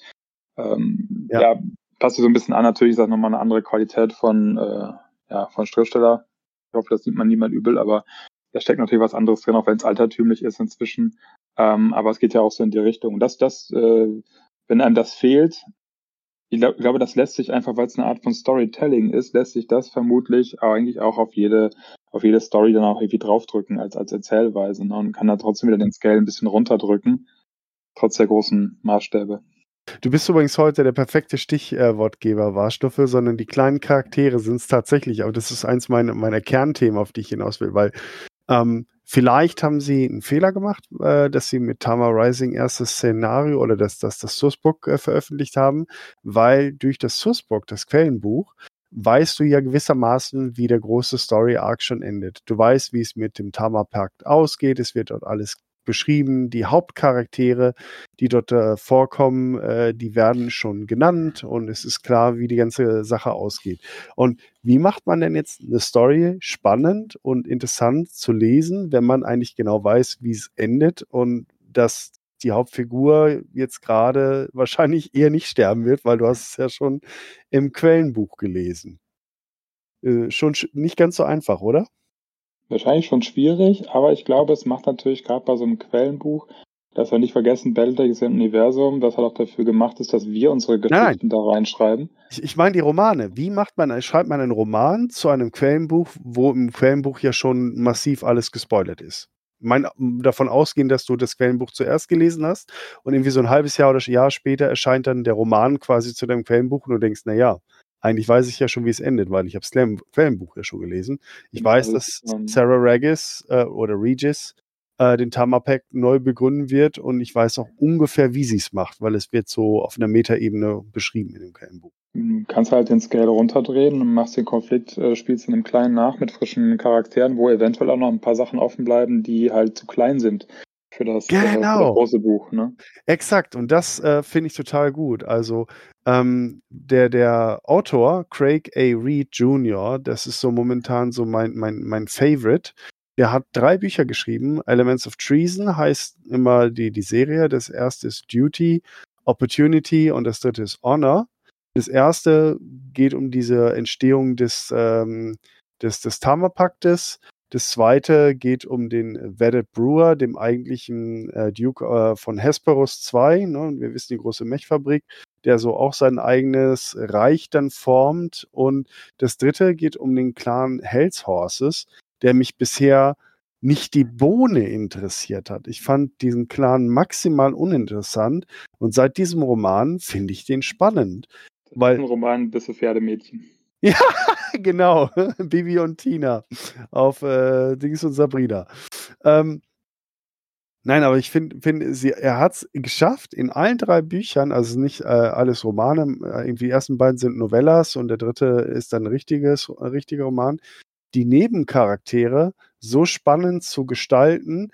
ähm, ja. ja, passt so ein bisschen an. Natürlich ist das nochmal eine andere Qualität von, äh, ja, von Schriftsteller. Ich hoffe, das sieht man niemand übel, aber da steckt natürlich was anderes drin, auch wenn es altertümlich ist inzwischen. Ähm, aber es geht ja auch so in die Richtung. Und das, das, äh, wenn einem das fehlt, ich glaub, glaube, das lässt sich einfach, weil es eine Art von Storytelling ist, lässt sich das vermutlich eigentlich auch auf jede, auf jede Story dann auch irgendwie draufdrücken als, als Erzählweise. Ne? Und kann da trotzdem wieder den Scale ein bisschen runterdrücken, trotz der großen Maßstäbe. Du bist übrigens heute der perfekte Stichwortgeber, Warstoffe, sondern die kleinen Charaktere sind es tatsächlich. Aber das ist eins meiner, meiner Kernthemen, auf die ich hinaus will, weil ähm, vielleicht haben sie einen Fehler gemacht, äh, dass sie mit Tama Rising erstes Szenario oder dass das, das Sourcebook äh, veröffentlicht haben, weil durch das Sourcebook, das Quellenbuch, weißt du ja gewissermaßen, wie der große Story Arc schon endet. Du weißt, wie es mit dem Tama-Pakt ausgeht. Es wird dort alles beschrieben. Die Hauptcharaktere, die dort äh, vorkommen, äh, die werden schon genannt und es ist klar, wie die ganze Sache ausgeht. Und wie macht man denn jetzt eine Story spannend und interessant zu lesen, wenn man eigentlich genau weiß, wie es endet und dass die Hauptfigur jetzt gerade wahrscheinlich eher nicht sterben wird, weil du hast es ja schon im Quellenbuch gelesen. Äh, schon nicht ganz so einfach, oder? Wahrscheinlich schon schwierig, aber ich glaube, es macht natürlich gerade bei so einem Quellenbuch, dass wir nicht vergessen, Battletech ist ein Universum, das halt auch dafür gemacht ist, dass wir unsere Geschichten Nein. da reinschreiben. Ich, ich meine die Romane. Wie macht man, schreibt man einen Roman zu einem Quellenbuch, wo im Quellenbuch ja schon massiv alles gespoilert ist? Mein, davon ausgehen, dass du das Quellenbuch zuerst gelesen hast und irgendwie so ein halbes Jahr oder Jahr später erscheint dann der Roman quasi zu deinem Quellenbuch und du denkst, na ja, eigentlich weiß ich ja schon, wie es endet, weil ich habe das Quellenbuch ja schon gelesen. Ich genau, weiß, dass Sarah Regis äh, oder Regis äh, den Tamapack neu begründen wird und ich weiß auch ungefähr, wie sie es macht, weil es wird so auf einer Metaebene beschrieben in dem Quellenbuch. Du kannst halt den Scale runterdrehen und machst den Konflikt, äh, spielst in einem kleinen nach mit frischen Charakteren, wo eventuell auch noch ein paar Sachen offen bleiben, die halt zu klein sind für das, genau. äh, für das große Buch. Ne? Exakt, und das äh, finde ich total gut. Also ähm, der, der Autor, Craig A. Reed Jr., das ist so momentan so mein, mein, mein Favorite. Der hat drei Bücher geschrieben. Elements of Treason heißt immer die, die Serie. Das erste ist Duty, Opportunity und das dritte ist Honor. Das erste geht um diese Entstehung des, ähm, des, des Tama-Paktes. Das zweite geht um den Veddet Brewer, dem eigentlichen äh, Duke äh, von Hesperus II. Ne? Wir wissen die große Mechfabrik, der so auch sein eigenes Reich dann formt. Und das dritte geht um den Clan Hells Horses, der mich bisher nicht die Bohne interessiert hat. Ich fand diesen Clan maximal uninteressant und seit diesem Roman finde ich den spannend. Weil, Ein Roman, bisse Pferdemädchen. Ja, genau. Bibi und Tina auf äh, Dings und Sabrina. Ähm, nein, aber ich finde, find, er hat es geschafft, in allen drei Büchern, also nicht äh, alles Romane, äh, irgendwie die ersten beiden sind Novellas und der dritte ist dann richtiges, ein richtiger Roman, die Nebencharaktere so spannend zu gestalten,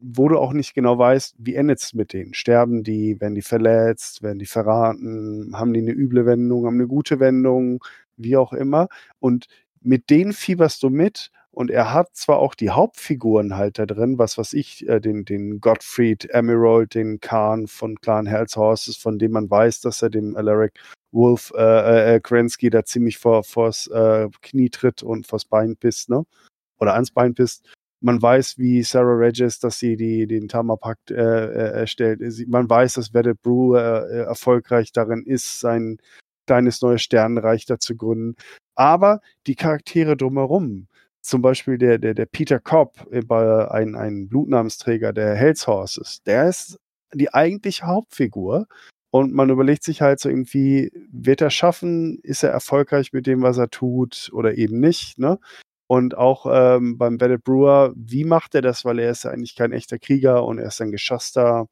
wo du auch nicht genau weißt, wie endet es mit denen. Sterben die, werden die verletzt, werden die verraten, haben die eine üble Wendung, haben eine gute Wendung, wie auch immer. Und mit denen fieberst du mit. Und er hat zwar auch die Hauptfiguren halt da drin, was weiß ich, äh, den, den Gottfried Emerald, den Khan von Clan Hells Horses, von dem man weiß, dass er dem Alaric Wolf äh, äh, Krensky da ziemlich vor, vors äh, Knie tritt und vors Bein pisst, ne? Oder ans Bein pisst. Man weiß, wie Sarah Regis, dass sie die, den Tamapakt äh, äh, erstellt. Man weiß, dass Vedette Brew äh, äh, erfolgreich darin ist, sein kleines neues Sternenreich da zu gründen. Aber die Charaktere drumherum, zum Beispiel der, der, der Peter Cobb, äh, ein, ein Blutnamensträger der Hells Horses, der ist die eigentliche Hauptfigur. Und man überlegt sich halt so irgendwie, wird er schaffen? Ist er erfolgreich mit dem, was er tut oder eben nicht? Ne? Und auch ähm, beim Vedette Brewer, wie macht er das? Weil er ist ja eigentlich kein echter Krieger und er ist ein geschasster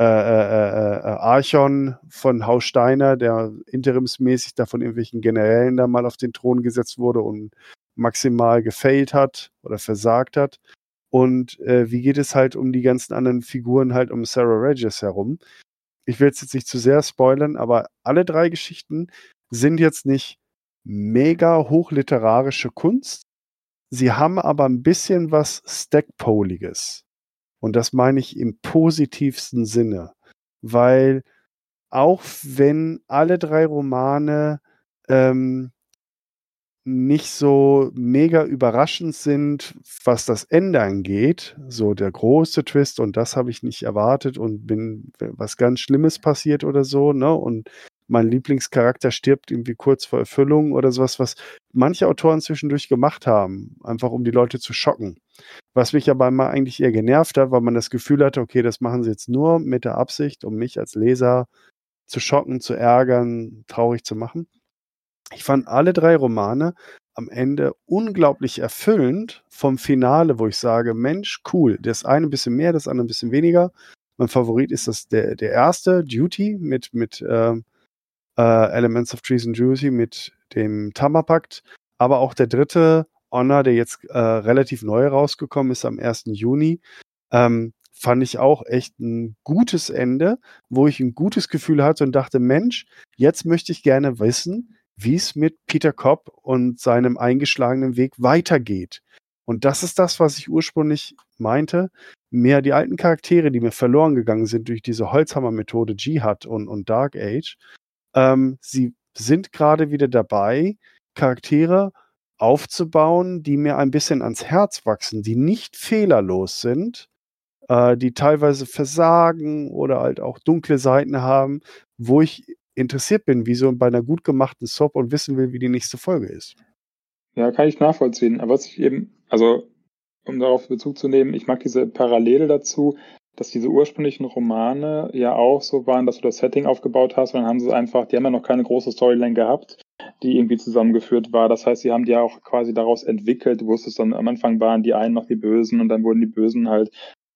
äh, äh, äh, Archon von Haus Steiner, der interimsmäßig da von irgendwelchen Generälen da mal auf den Thron gesetzt wurde und maximal gefailt hat oder versagt hat. Und äh, wie geht es halt um die ganzen anderen Figuren halt um Sarah Regis herum? Ich will es jetzt nicht zu sehr spoilern, aber alle drei Geschichten sind jetzt nicht mega hochliterarische Kunst. Sie haben aber ein bisschen was Stackpoliges. Und das meine ich im positivsten Sinne. Weil auch wenn alle drei Romane ähm, nicht so mega überraschend sind, was das Ende angeht, so der große Twist und das habe ich nicht erwartet und bin was ganz Schlimmes passiert oder so, ne? Und mein Lieblingscharakter stirbt irgendwie kurz vor Erfüllung oder sowas, was manche Autoren zwischendurch gemacht haben, einfach um die Leute zu schocken. Was mich aber immer eigentlich eher genervt hat, weil man das Gefühl hatte, okay, das machen sie jetzt nur mit der Absicht, um mich als Leser zu schocken, zu ärgern, traurig zu machen. Ich fand alle drei Romane am Ende unglaublich erfüllend vom Finale, wo ich sage, Mensch, cool, das eine ein bisschen mehr, das andere ein bisschen weniger. Mein Favorit ist das der, der erste, Duty, mit, mit ähm, äh, Elements of Trees and Juicy, mit dem Tamapakt. Aber auch der dritte, Honor, der jetzt äh, relativ neu rausgekommen ist am 1. Juni, ähm, fand ich auch echt ein gutes Ende, wo ich ein gutes Gefühl hatte und dachte, Mensch, jetzt möchte ich gerne wissen, wie es mit Peter Cobb und seinem eingeschlagenen Weg weitergeht. Und das ist das, was ich ursprünglich meinte. Mehr die alten Charaktere, die mir verloren gegangen sind durch diese Holzhammer-Methode Jihad und, und Dark Age, ähm, sie sind gerade wieder dabei, Charaktere aufzubauen, die mir ein bisschen ans Herz wachsen, die nicht fehlerlos sind, äh, die teilweise versagen oder halt auch dunkle Seiten haben, wo ich interessiert bin, wie so bei einer gut gemachten Soap und wissen will, wie die nächste Folge ist. Ja, kann ich nachvollziehen. Aber was ich eben, also um darauf Bezug zu nehmen, ich mag diese Parallele dazu, dass diese ursprünglichen Romane ja auch so waren, dass du das Setting aufgebaut hast und dann haben sie einfach, die haben ja noch keine große Storyline gehabt, die irgendwie zusammengeführt war. Das heißt, sie haben die ja auch quasi daraus entwickelt. Du wusstest dann, am Anfang waren die einen noch die Bösen und dann wurden die Bösen halt,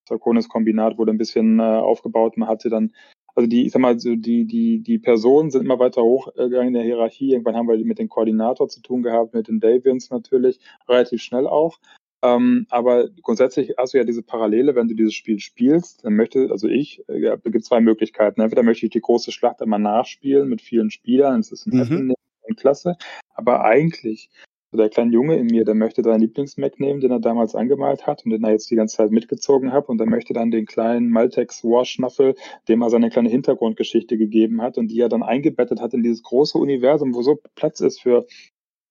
Sarkonis Kombinat wurde ein bisschen äh, aufgebaut. Man hatte dann also die, ich sag mal, so die, die, die Personen sind immer weiter hochgegangen in der Hierarchie. Irgendwann haben wir mit dem Koordinator zu tun gehabt, mit den Davians natürlich, relativ schnell auch. Ähm, aber grundsätzlich hast du ja diese Parallele, wenn du dieses Spiel spielst, dann möchte, also ich, äh, ja, es gibt zwei Möglichkeiten. Entweder möchte ich die große Schlacht immer nachspielen mit vielen Spielern, das ist ein Mhm. Happening und klasse. Aber eigentlich, so der kleine Junge in mir, der möchte seinen Lieblingsmac nehmen, den er damals angemalt hat und den er jetzt die ganze Zeit mitgezogen hat und der möchte dann den kleinen Maltex Warschnaffel, dem er seine kleine Hintergrundgeschichte gegeben hat und die er dann eingebettet hat in dieses große Universum, wo so Platz ist für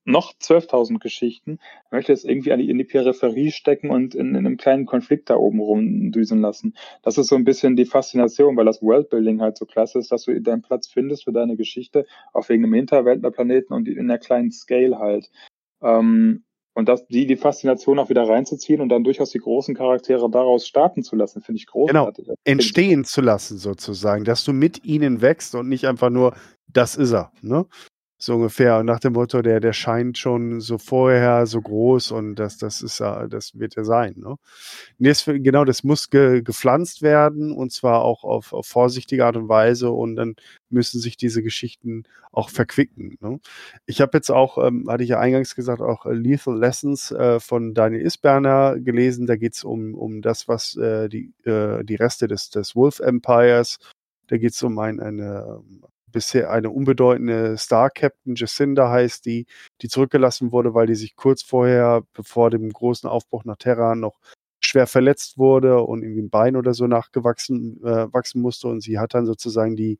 noch 12.000 Geschichten, möchte es irgendwie in die Peripherie stecken und in, in einem kleinen Konflikt da oben rumdüsen lassen. Das ist so ein bisschen die Faszination, weil das Worldbuilding halt so klasse ist, dass du deinen Platz findest für deine Geschichte, auf irgendeinem Hinterweltlerplaneten und in einer kleinen Scale halt. Ähm, Und das, die, die Faszination auch wieder reinzuziehen und dann durchaus die großen Charaktere daraus starten zu lassen, finde ich großartig. Genau, entstehen zu lassen sozusagen, dass du mit ihnen wächst und nicht einfach nur, das ist er. Ne? So ungefähr. Und nach dem Motto, der, der scheint schon so vorher so groß und das, das ist ja, das wird er sein. Ne? Das, genau, das muss ge, gepflanzt werden und zwar auch auf, auf vorsichtige Art und Weise und dann müssen sich diese Geschichten auch verquicken. Ne? Ich habe jetzt auch, ähm, hatte ich ja eingangs gesagt, auch äh, Lethal Lessons äh, von Daniel Isberner gelesen. Da geht es um, um das, was äh, die, äh, die Reste des, des Wolf Empires da geht es um ein, eine bisher eine unbedeutende Star-Captain, Jacinda heißt die, die zurückgelassen wurde, weil die sich kurz vorher, bevor dem großen Aufbruch nach Terra noch schwer verletzt wurde und irgendwie ein Bein oder so nachgewachsen äh, wachsen musste und sie hat dann sozusagen die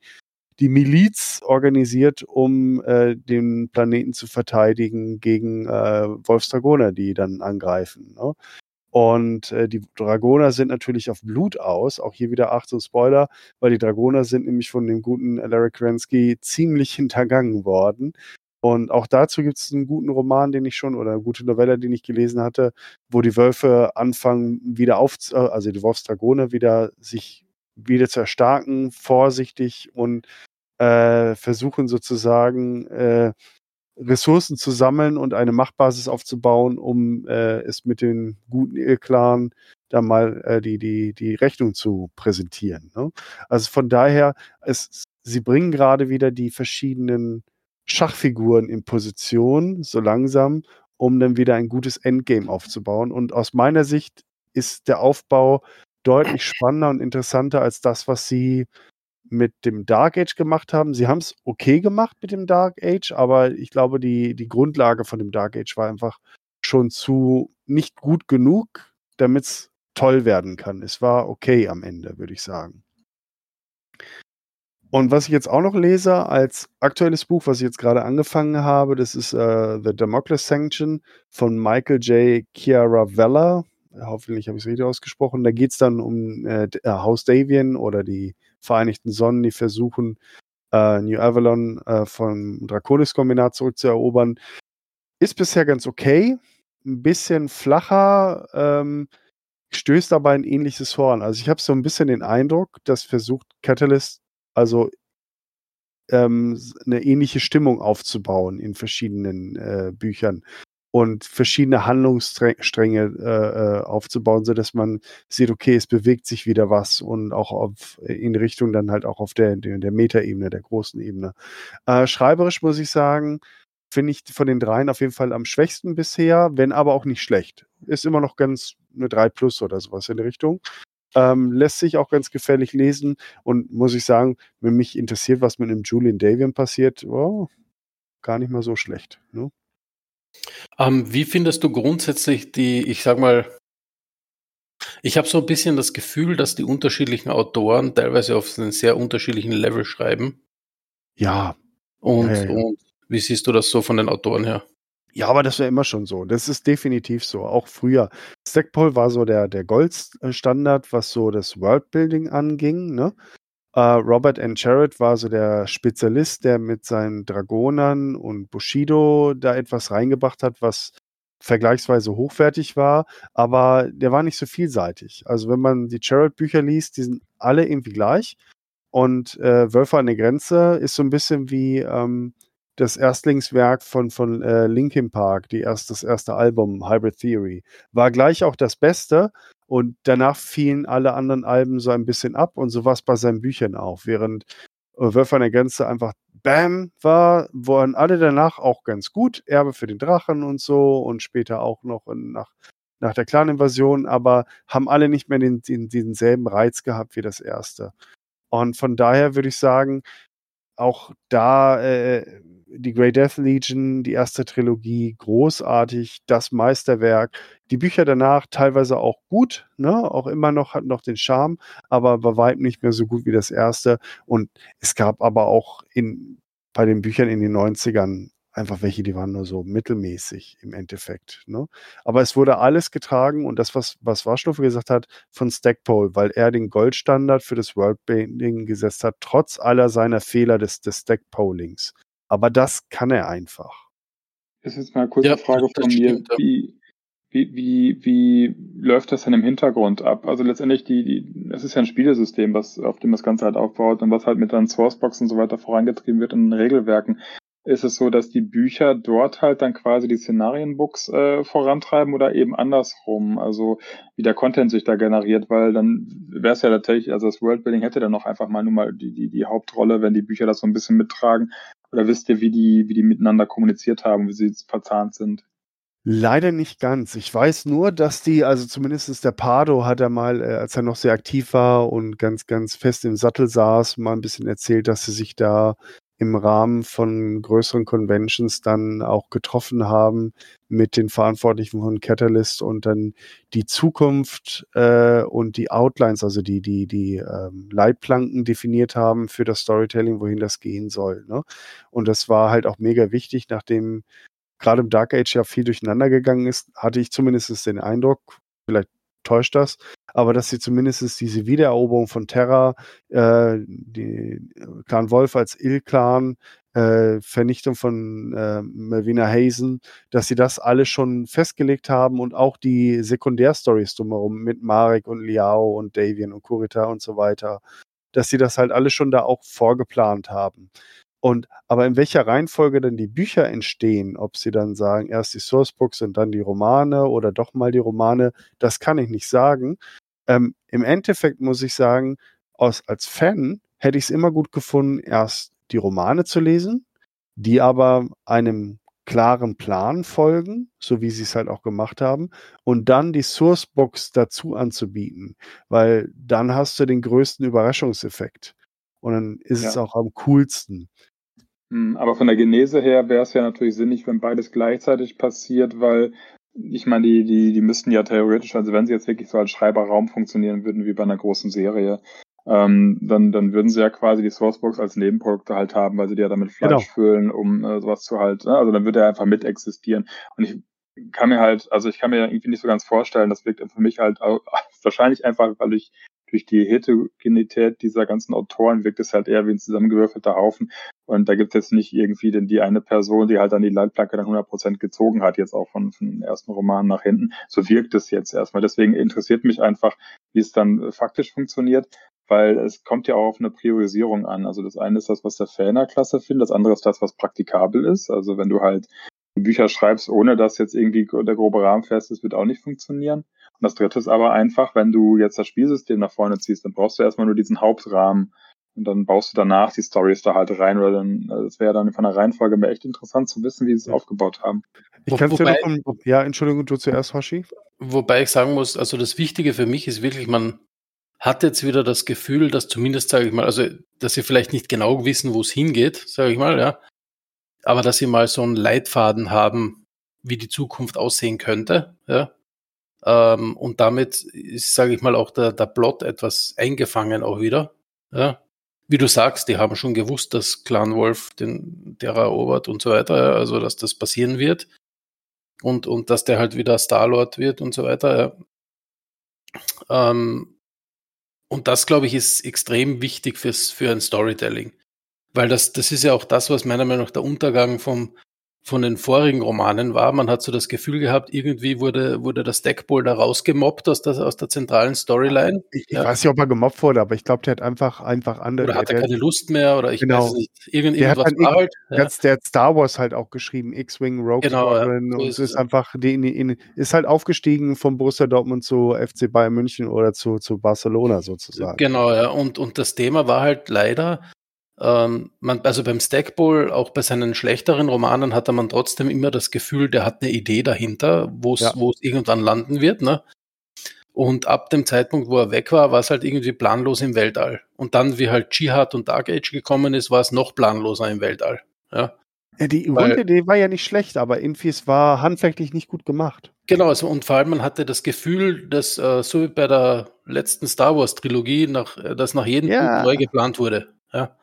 die Miliz organisiert, um äh, den Planeten zu verteidigen gegen äh, Wolfsdragoner, die dann angreifen. Ne? Und äh, die Dragoner sind natürlich auf Blut aus. Auch hier wieder Achtung Spoiler, weil die Dragoner sind nämlich von dem guten Larry Kransky ziemlich hintergangen worden. Und auch dazu gibt es einen guten Roman, den ich schon, oder eine gute Novelle, den ich gelesen hatte, wo die Wölfe anfangen, wieder auf, äh, also die Wolfsdragoner wieder sich wieder zu erstarken, vorsichtig und äh, versuchen sozusagen äh, Ressourcen zu sammeln und eine Machtbasis aufzubauen, um äh, es mit den guten Irrklaren da mal äh, die, die, die Rechnung zu präsentieren. Ne? Also von daher, es, sie bringen gerade wieder die verschiedenen Schachfiguren in Position, so langsam, um dann wieder ein gutes Endgame aufzubauen. Und aus meiner Sicht ist der Aufbau deutlich spannender und interessanter als das, was sie mit dem Dark Age gemacht haben. Sie haben es okay gemacht mit dem Dark Age, aber ich glaube, die, die Grundlage von dem Dark Age war einfach schon zu nicht gut genug, damit es toll werden kann. Es war okay am Ende, würde ich sagen. Und was ich jetzt auch noch lese als aktuelles Buch, was ich jetzt gerade angefangen habe, das ist uh, The Democles Sanction von Michael J. Chiaravella. Hoffentlich habe ich es richtig ausgesprochen. Da geht es dann um äh, Haus Davian oder die Vereinigten Sonnen, die versuchen, äh, New Avalon äh, vom Draconis-Kombinat zurückzuerobern. Ist bisher ganz okay. Ein bisschen flacher, ähm, stößt aber ein ähnliches Horn. Also ich habe so ein bisschen den Eindruck, dass versucht Catalyst also ähm, eine ähnliche Stimmung aufzubauen in verschiedenen äh, Büchern und verschiedene Handlungsstränge äh, äh, aufzubauen, so dass man sieht, okay, es bewegt sich wieder was und auch auf, in Richtung dann halt auch auf der, der, Metaebene, der großen Ebene. Äh, schreiberisch muss ich sagen, finde ich von den dreien auf jeden Fall am schwächsten bisher, wenn aber auch nicht schlecht. Ist immer noch ganz eine 3 plus oder sowas in der Richtung. Ähm, lässt sich auch ganz gefährlich lesen und muss ich sagen, wenn mich interessiert, was mit dem Julian Davian passiert, oh, gar nicht mal so schlecht. Ne? Ähm, wie findest du grundsätzlich die, ich sag mal, ich habe so ein bisschen das Gefühl, dass die unterschiedlichen Autoren teilweise auf einen sehr unterschiedlichen Level schreiben. Ja. Und, ja, ja, ja. und wie siehst du das so von den Autoren her? Ja, aber das war immer schon so. Das ist definitiv so. Auch früher. Stackpole war so der, der Goldstandard, was so das Worldbuilding anging. Ne? Uh, Robert N. Jarrett war so der Spezialist, der mit seinen Dragonern und Bushido da etwas reingebracht hat, was vergleichsweise hochwertig war, aber der war nicht so vielseitig. Also wenn man die Jarrett-Bücher liest, die sind alle irgendwie gleich. Und äh, Wölfe an der Grenze ist so ein bisschen wie ähm, das Erstlingswerk von, von äh, Linkin Park, die erst, das erste Album, Hybrid Theory. War gleich auch das Beste, und danach fielen alle anderen Alben so ein bisschen ab und so war es bei seinen Büchern auch. Während äh, Wölfe an der Grenze einfach Bam war, waren alle danach auch ganz gut. Erbe für den Drachen und so und später auch noch nach, nach der Clan-Invasion, aber haben alle nicht mehr den, den, denselben Reiz gehabt wie das erste. Und von daher würde ich sagen, auch da äh, die Grey Death Legion, die erste Trilogie, großartig, das Meisterwerk. Die Bücher danach teilweise auch gut, ne? auch immer noch, hat noch den Charme, aber bei weitem nicht mehr so gut wie das erste. Und es gab aber auch in, bei den Büchern in den 90ern einfach welche, die waren nur so mittelmäßig im Endeffekt. Ne? Aber es wurde alles getragen und das, was, was Warschnuffe gesagt hat, von Stackpole, weil er den Goldstandard für das Worldbuilding gesetzt hat, trotz aller seiner Fehler des, des Stackpolings. Aber das kann er einfach. ist jetzt mal eine kurze ja, Frage von mir. Stimmt. Wie, wie, wie, wie läuft das denn im Hintergrund ab? Also letztendlich, die, die, es ist ja ein Spielesystem, was, auf dem das Ganze halt aufbaut und was halt mit dann Sourcebox und so weiter vorangetrieben wird in den Regelwerken. Ist es so, dass die Bücher dort halt dann quasi die Szenarienbooks äh, vorantreiben oder eben andersrum? Also wie der Content sich da generiert, weil dann wäre es ja tatsächlich, also das Worldbuilding hätte dann noch einfach mal nur mal die, die, die Hauptrolle, wenn die Bücher das so ein bisschen mittragen. Oder wisst ihr, wie die, wie die miteinander kommuniziert haben, wie sie verzahnt sind? Leider nicht ganz. Ich weiß nur, dass die, also zumindest der Pardo hat er mal, äh, als er noch sehr aktiv war und ganz, ganz fest im Sattel saß, mal ein bisschen erzählt, dass sie sich da im Rahmen von größeren Conventions dann auch getroffen haben mit den Verantwortlichen von Catalyst und dann die Zukunft äh, und die Outlines, also die, die, die ähm, Leitplanken definiert haben für das Storytelling, wohin das gehen soll. Ne? Und das war halt auch mega wichtig, nachdem gerade im Dark Age ja viel durcheinander gegangen ist, hatte ich zumindest den Eindruck, vielleicht täuscht das, aber dass sie zumindest diese Wiedereroberung von Terra, äh, die Clan Wolf als Il-Clan, äh, Vernichtung von äh, Melvina Hazen, dass sie das alle schon festgelegt haben und auch die Sekundärstories drumherum mit Marek und Liao und Davian und Kurita und so weiter, dass sie das halt alle schon da auch vorgeplant haben. Und aber in welcher Reihenfolge dann die Bücher entstehen, ob sie dann sagen, erst die Sourcebooks und dann die Romane oder doch mal die Romane, das kann ich nicht sagen. Ähm, Im Endeffekt muss ich sagen, aus, als Fan hätte ich es immer gut gefunden, erst die Romane zu lesen, die aber einem klaren Plan folgen, so wie sie es halt auch gemacht haben, und dann die Sourcebooks dazu anzubieten, weil dann hast du den größten Überraschungseffekt. Und dann ist ja. es auch am coolsten. Hm, aber von der Genese her wäre es ja natürlich sinnig, wenn beides gleichzeitig passiert, weil ich meine, die, die, die müssten ja theoretisch, also wenn sie jetzt wirklich so als Schreiberraum funktionieren würden wie bei einer großen Serie, ähm, dann, dann würden sie ja quasi die Sourcebox als Nebenprodukte halt haben, weil sie die ja damit Fleisch genau. füllen, um äh, sowas zu halt, ne? also dann würde er einfach mit existieren. Und ich kann mir halt, also ich kann mir irgendwie nicht so ganz vorstellen, das wirkt für mich halt auch, wahrscheinlich einfach, weil ich durch die Heterogenität dieser ganzen Autoren wirkt es halt eher wie ein zusammengewürfelter Haufen. Und da gibt es jetzt nicht irgendwie denn die eine Person, die halt dann die Leitplanke dann 100% gezogen hat, jetzt auch von, von den ersten Romanen nach hinten. So wirkt es jetzt erstmal. Deswegen interessiert mich einfach, wie es dann äh, faktisch funktioniert weil es kommt ja auch auf eine Priorisierung an. Also das eine ist das, was der Fan klasse findet, das andere ist das, was praktikabel ist. Also wenn du halt Bücher schreibst, ohne dass jetzt irgendwie der grobe Rahmen fest ist, wird auch nicht funktionieren. Und das dritte ist aber einfach, wenn du jetzt das Spielsystem nach vorne ziehst, dann brauchst du erstmal nur diesen Hauptrahmen und dann baust du danach die Stories da halt rein oder dann, das wäre dann von der Reihenfolge mir echt interessant zu wissen, wie sie es ja. aufgebaut haben. Ich kann es ja noch, ja, Entschuldigung, du zuerst, Hoshi. Wobei ich sagen muss, also das Wichtige für mich ist wirklich, man hat jetzt wieder das Gefühl, dass zumindest, sage ich mal, also, dass sie vielleicht nicht genau wissen, wo es hingeht, sage ich mal, ja, aber dass sie mal so einen Leitfaden haben, wie die Zukunft aussehen könnte, ja, ähm, und damit ist, sage ich mal, auch der, der Plot etwas eingefangen auch wieder. Ja. Wie du sagst, die haben schon gewusst, dass Clan Wolf den der erobert und so weiter, ja, also dass das passieren wird. Und, und dass der halt wieder Starlord wird und so weiter. Ja. Ähm, und das, glaube ich, ist extrem wichtig fürs, für ein Storytelling. Weil das, das ist ja auch das, was meiner Meinung nach der Untergang vom, von den vorigen Romanen war. Man hat so das Gefühl gehabt, irgendwie wurde, wurde das Deckbull da rausgemobbt aus der, aus der zentralen Storyline. Ich, ich weiß nicht, ob er gemobbt wurde, aber ich glaube, der hat einfach, einfach andere. Oder hat er keine Lust mehr oder ich genau. weiß nicht. Irgend, der irgendwas war halt. Ja. Der hat Star Wars halt auch geschrieben, X-Wing, Rogue genau, ja, so und es ist einfach, die, die, ist halt aufgestiegen von Borussia Dortmund zu FC Bayern München oder zu, zu Barcelona sozusagen. Genau, ja. Und, und das Thema war halt leider, ähm, man, also beim Stackpole, auch bei seinen schlechteren Romanen, hatte man trotzdem immer das Gefühl, der hat eine Idee dahinter, wo es ja. irgendwann landen wird. Ne? Und ab dem Zeitpunkt, wo er weg war, war es halt irgendwie planlos im Weltall. Und dann, wie halt Jihad und Dark Age gekommen ist, war es noch planloser im Weltall. Ja. Die Grundidee war ja nicht schlecht, aber es war handwerklich nicht gut gemacht. Genau, also, und vor allem man hatte das Gefühl, dass äh, so wie bei der letzten Star Wars Trilogie, nach, äh, dass nach jedem ja. Neu geplant wurde. Ja.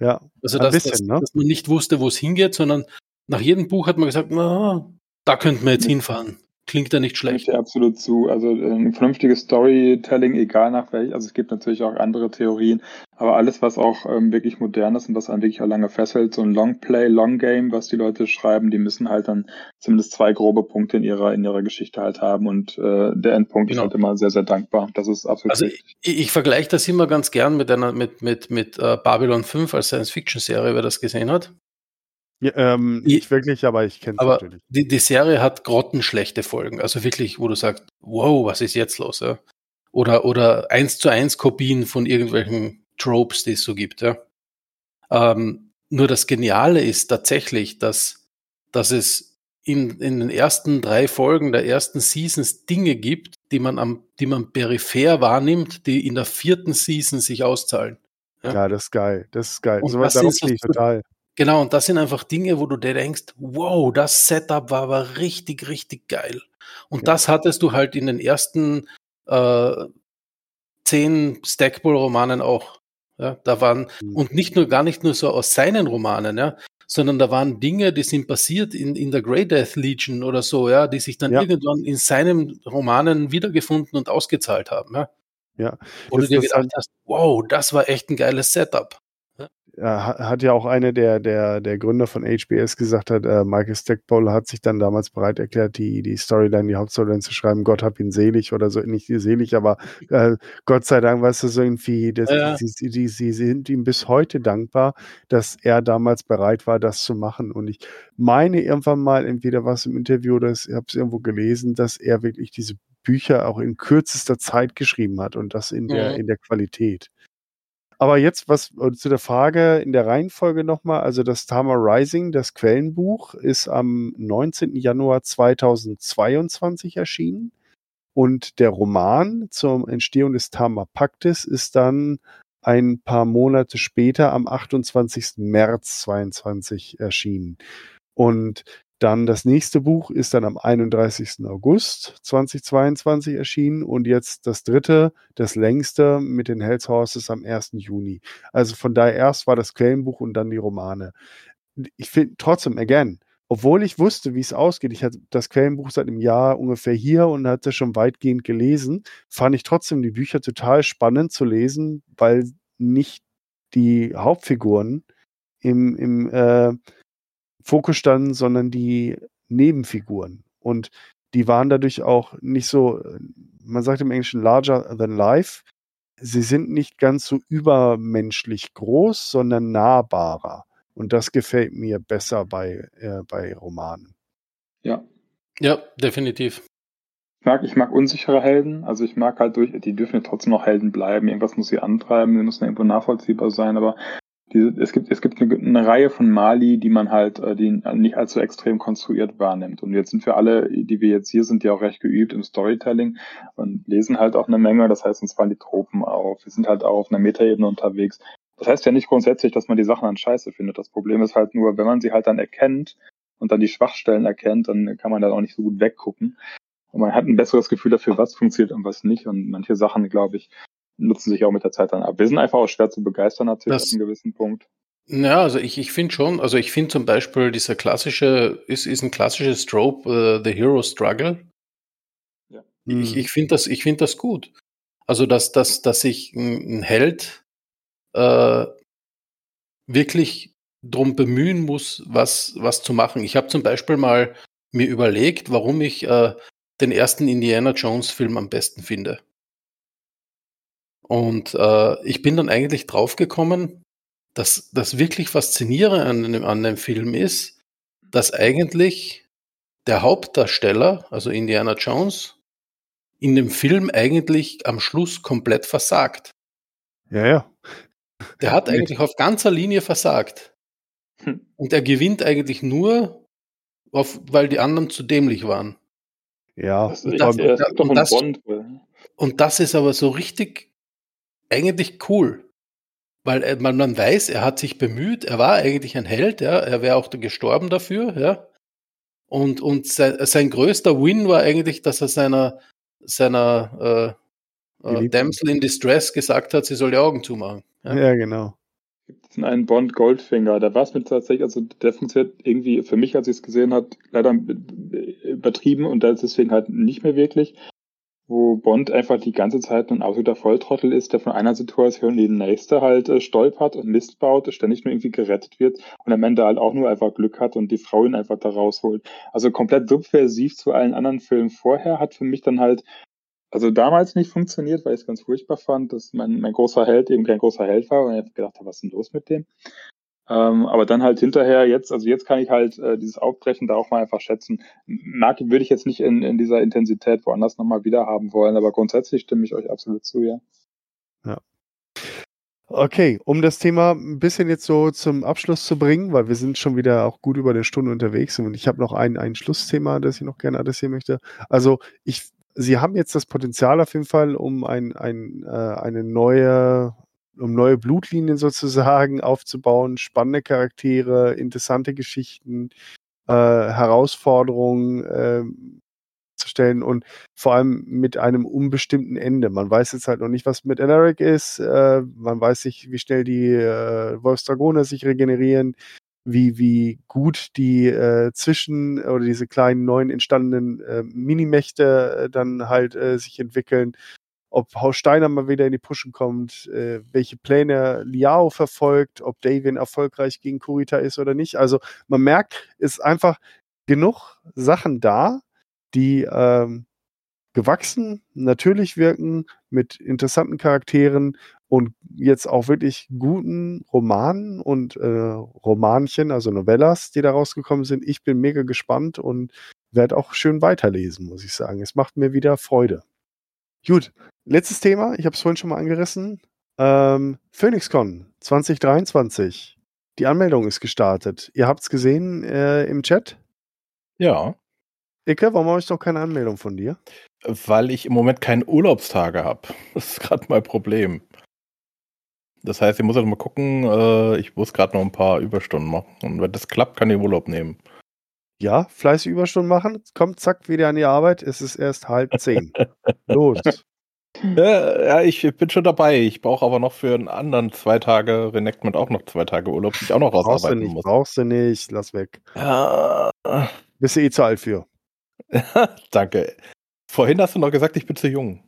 Ja, also dass, bisschen, dass, ne? dass, man nicht wusste, wo es hingeht, sondern nach jedem Buch hat man gesagt, na, da könnten wir jetzt hinfahren. Klingt ja nicht schlecht. Ich absolut zu. Also äh, ein vernünftiges Storytelling, egal nach welch, also es gibt natürlich auch andere Theorien, aber alles, was auch ähm, wirklich modern ist und was einen wirklich auch lange fesselt, so ein Long Play, Long Game, was die Leute schreiben, die müssen halt dann zumindest zwei grobe Punkte in ihrer in ihrer Geschichte halt haben und äh, der Endpunkt genau. ist halt immer sehr sehr dankbar. Das ist absolut. Also ich, ich vergleiche das immer ganz gern mit einer mit mit mit uh, Babylon 5 als Science Fiction Serie, wer das gesehen hat. Ja, ähm, die, nicht wirklich, aber ich kenne es natürlich. Die, die Serie hat grottenschlechte Folgen. Also wirklich, wo du sagst, wow, was ist jetzt los? Ja? Oder, oder eins zu eins Kopien von irgendwelchen Tropes, die es so gibt. Ja? Ähm, nur das Geniale ist tatsächlich, dass, dass es in, in den ersten drei Folgen der ersten Seasons Dinge gibt, die man am, die man peripher wahrnimmt, die in der vierten Season sich auszahlen. Ja, ja das ist geil. Das ist geil. Und so was das so, total. Genau, und das sind einfach Dinge, wo du dir denkst, wow, das Setup war aber richtig, richtig geil. Und ja. das hattest du halt in den ersten äh, zehn Stackball-Romanen auch. Ja, da waren, mhm. und nicht nur, gar nicht nur so aus seinen Romanen, ja, sondern da waren Dinge, die sind passiert in, in der Grey Death Legion oder so, ja, die sich dann ja. irgendwann in seinen Romanen wiedergefunden und ausgezahlt haben, ja. Ja. Wo das, du dir gedacht hast, wow, das war echt ein geiles Setup hat ja auch einer der, der, der Gründer von HBS gesagt hat, äh, Michael Stackpole hat sich dann damals bereit erklärt, die, die Storyline, die Hauptstoryline zu schreiben, Gott hab ihn selig oder so, nicht selig, aber äh, Gott sei Dank, weißt du, so irgendwie, das, ja. sie, die, sie sind ihm bis heute dankbar, dass er damals bereit war, das zu machen. Und ich meine irgendwann mal, entweder was im Interview oder ich habe es irgendwo gelesen, dass er wirklich diese Bücher auch in kürzester Zeit geschrieben hat und das in der, mhm. in der Qualität. Aber jetzt was äh, zu der Frage in der Reihenfolge nochmal. Also das Tama Rising, das Quellenbuch, ist am 19. Januar 2022 erschienen. Und der Roman zur Entstehung des Tama Paktes ist dann ein paar Monate später am 28. März 22 erschienen. Und dann das nächste Buch ist dann am 31. August 2022 erschienen und jetzt das dritte, das längste mit den Hells Horses am 1. Juni. Also von daher erst war das Quellenbuch und dann die Romane. Ich finde trotzdem, again, obwohl ich wusste, wie es ausgeht, ich hatte das Quellenbuch seit einem Jahr ungefähr hier und hatte schon weitgehend gelesen, fand ich trotzdem die Bücher total spannend zu lesen, weil nicht die Hauptfiguren im, im äh, Fokus standen, sondern die Nebenfiguren. Und die waren dadurch auch nicht so, man sagt im Englischen larger than life. Sie sind nicht ganz so übermenschlich groß, sondern nahbarer. Und das gefällt mir besser bei, äh, bei Romanen. Ja. Ja, definitiv. Ich mag, ich mag unsichere Helden. Also ich mag halt durch, die dürfen ja trotzdem noch Helden bleiben. Irgendwas muss sie antreiben, die müssen irgendwo nachvollziehbar sein. Aber diese, es gibt, es gibt eine, eine, Reihe von Mali, die man halt, äh, die nicht allzu extrem konstruiert wahrnimmt. Und jetzt sind wir alle, die wir jetzt hier sind, ja auch recht geübt im Storytelling und lesen halt auch eine Menge. Das heißt, uns fallen die Tropen auf. Wir sind halt auch auf einer Metaebene unterwegs. Das heißt ja nicht grundsätzlich, dass man die Sachen dann scheiße findet. Das Problem ist halt nur, wenn man sie halt dann erkennt und dann die Schwachstellen erkennt, dann kann man da auch nicht so gut weggucken. Und man hat ein besseres Gefühl dafür, was funktioniert und was nicht. Und manche Sachen, glaube ich, nutzen sich auch mit der Zeit dann ab. Wir sind einfach auch schwer zu begeistern natürlich das, ab einem gewissen Punkt. Ja, also ich, ich finde schon, also ich finde zum Beispiel dieser klassische, ist, ist ein klassisches Trope, uh, The Hero Struggle. Ja. Ich, ich finde das, ich finde das gut. Also, dass, dass, dass sich ein, ein Held äh, wirklich drum bemühen muss, was, was zu machen. Ich habe zum Beispiel mal mir überlegt, warum ich äh, den ersten Indiana Jones Film am besten finde. Und äh, ich bin dann eigentlich draufgekommen, dass das wirklich Faszinierende an, an dem Film ist, dass eigentlich der Hauptdarsteller, also Indiana Jones, in dem Film eigentlich am Schluss komplett versagt. Ja, ja. Der hat eigentlich auf ganzer Linie versagt. Hm. Und er gewinnt eigentlich nur, auf, weil die anderen zu dämlich waren. Ja, das, und das, und, das, und das ist aber so richtig eigentlich cool. Weil äh, man, man weiß, er hat sich bemüht, er war eigentlich ein Held, ja, er wäre auch gestorben dafür, ja. Und, und sein, sein größter Win war eigentlich, dass er seiner, seiner äh, äh, Damsel in Distress gesagt hat, sie soll die Augen zumachen. Ja, ja genau. gibt es einen Bond Goldfinger. Da war es mit tatsächlich, also der funktioniert irgendwie für mich, als ich es gesehen habe, leider übertrieben und da ist deswegen halt nicht mehr wirklich wo Bond einfach die ganze Zeit ein absoluter Volltrottel ist, der von einer Situation in die nächste halt äh, stolpert und Mist baut, ständig nur irgendwie gerettet wird und am Ende halt auch nur einfach Glück hat und die Frau ihn einfach da rausholt. Also komplett subversiv zu allen anderen Filmen vorher hat für mich dann halt also damals nicht funktioniert, weil ich es ganz furchtbar fand, dass mein, mein großer Held eben kein großer Held war und ich gedacht habe, was ist denn los mit dem? Ähm, aber dann halt hinterher jetzt, also jetzt kann ich halt äh, dieses Aufbrechen da auch mal einfach schätzen. Mag würde ich jetzt nicht in, in dieser Intensität woanders nochmal wieder haben wollen, aber grundsätzlich stimme ich euch absolut zu, ja. Ja. Okay, um das Thema ein bisschen jetzt so zum Abschluss zu bringen, weil wir sind schon wieder auch gut über eine Stunde unterwegs und ich habe noch ein, ein Schlussthema, das ich noch gerne adressieren möchte. Also ich, Sie haben jetzt das Potenzial auf jeden Fall, um ein, ein, äh, eine neue um neue Blutlinien sozusagen aufzubauen, spannende Charaktere, interessante Geschichten, äh, Herausforderungen äh, zu stellen und vor allem mit einem unbestimmten Ende. Man weiß jetzt halt noch nicht, was mit Alaric ist, äh, man weiß nicht, wie schnell die äh, Wolfsdragoner sich regenerieren, wie, wie gut die äh, zwischen oder diese kleinen neuen entstandenen äh, Minimächte äh, dann halt äh, sich entwickeln ob Haus Steiner mal wieder in die Pushen kommt, äh, welche Pläne Liao verfolgt, ob Davian erfolgreich gegen Kurita ist oder nicht. Also man merkt, es ist einfach genug Sachen da, die ähm, gewachsen, natürlich wirken, mit interessanten Charakteren und jetzt auch wirklich guten Romanen und äh, Romanchen, also Novellas, die da rausgekommen sind. Ich bin mega gespannt und werde auch schön weiterlesen, muss ich sagen. Es macht mir wieder Freude. Gut, letztes Thema, ich habe es vorhin schon mal angerissen. Ähm, PhoenixCon 2023. Die Anmeldung ist gestartet. Ihr habt es gesehen äh, im Chat? Ja. Icke, warum habe ich noch keine Anmeldung von dir? Weil ich im Moment keine Urlaubstage habe. Das ist gerade mein Problem. Das heißt, ich muss halt mal gucken, äh, ich muss gerade noch ein paar Überstunden machen. Und wenn das klappt, kann ich Urlaub nehmen. Ja, fleißig Überstunden machen. Kommt zack wieder an die Arbeit. Es ist erst halb zehn. Los. Ja, ja, ich bin schon dabei. Ich brauche aber noch für einen anderen zwei Tage Renactment auch noch zwei Tage Urlaub, die ich auch noch rausarbeiten brauchst du nicht, muss. Brauchst du nicht, lass weg. Ja. Bist du eh zu alt für. Danke. Vorhin hast du noch gesagt, ich bin zu jung.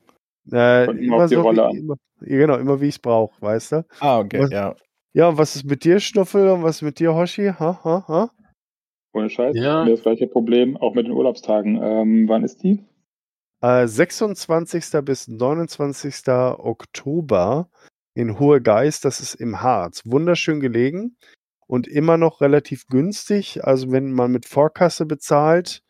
Äh, immer immer auf die so Rolle wie, an. immer, genau, immer wie ich es brauche, weißt du? Ah, okay, Was- ja. Ja, und was ist mit dir, Schnuffel? Und was ist mit dir, Hoshi? Ha, ha, ha? Ohne Scheiß. Ja. Mir das gleiche Problem, auch mit den Urlaubstagen. Ähm, wann ist die? Äh, 26. bis 29. Oktober in Hohe Geist, das ist im Harz. Wunderschön gelegen und immer noch relativ günstig. Also wenn man mit Vorkasse bezahlt,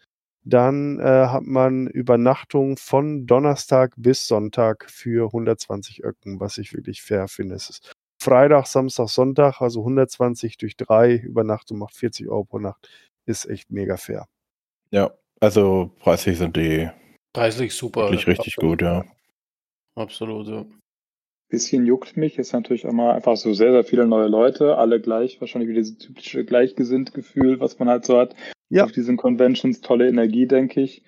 dann äh, hat man Übernachtung von Donnerstag bis Sonntag für 120 Öcken, was ich wirklich fair finde. Es ist Freitag, Samstag, Sonntag, also 120 durch drei Übernachtung macht 40 Euro pro Nacht. Ist echt mega fair. Ja, also preislich sind die Preislich super. wirklich richtig Absolut. gut, ja. Absolut, ja. Bisschen juckt mich, ist natürlich immer einfach so sehr, sehr viele neue Leute, alle gleich, wahrscheinlich wieder dieses typische Gleichgesinnt-Gefühl, was man halt so hat Ja. auf diesen Conventions, tolle Energie, denke ich.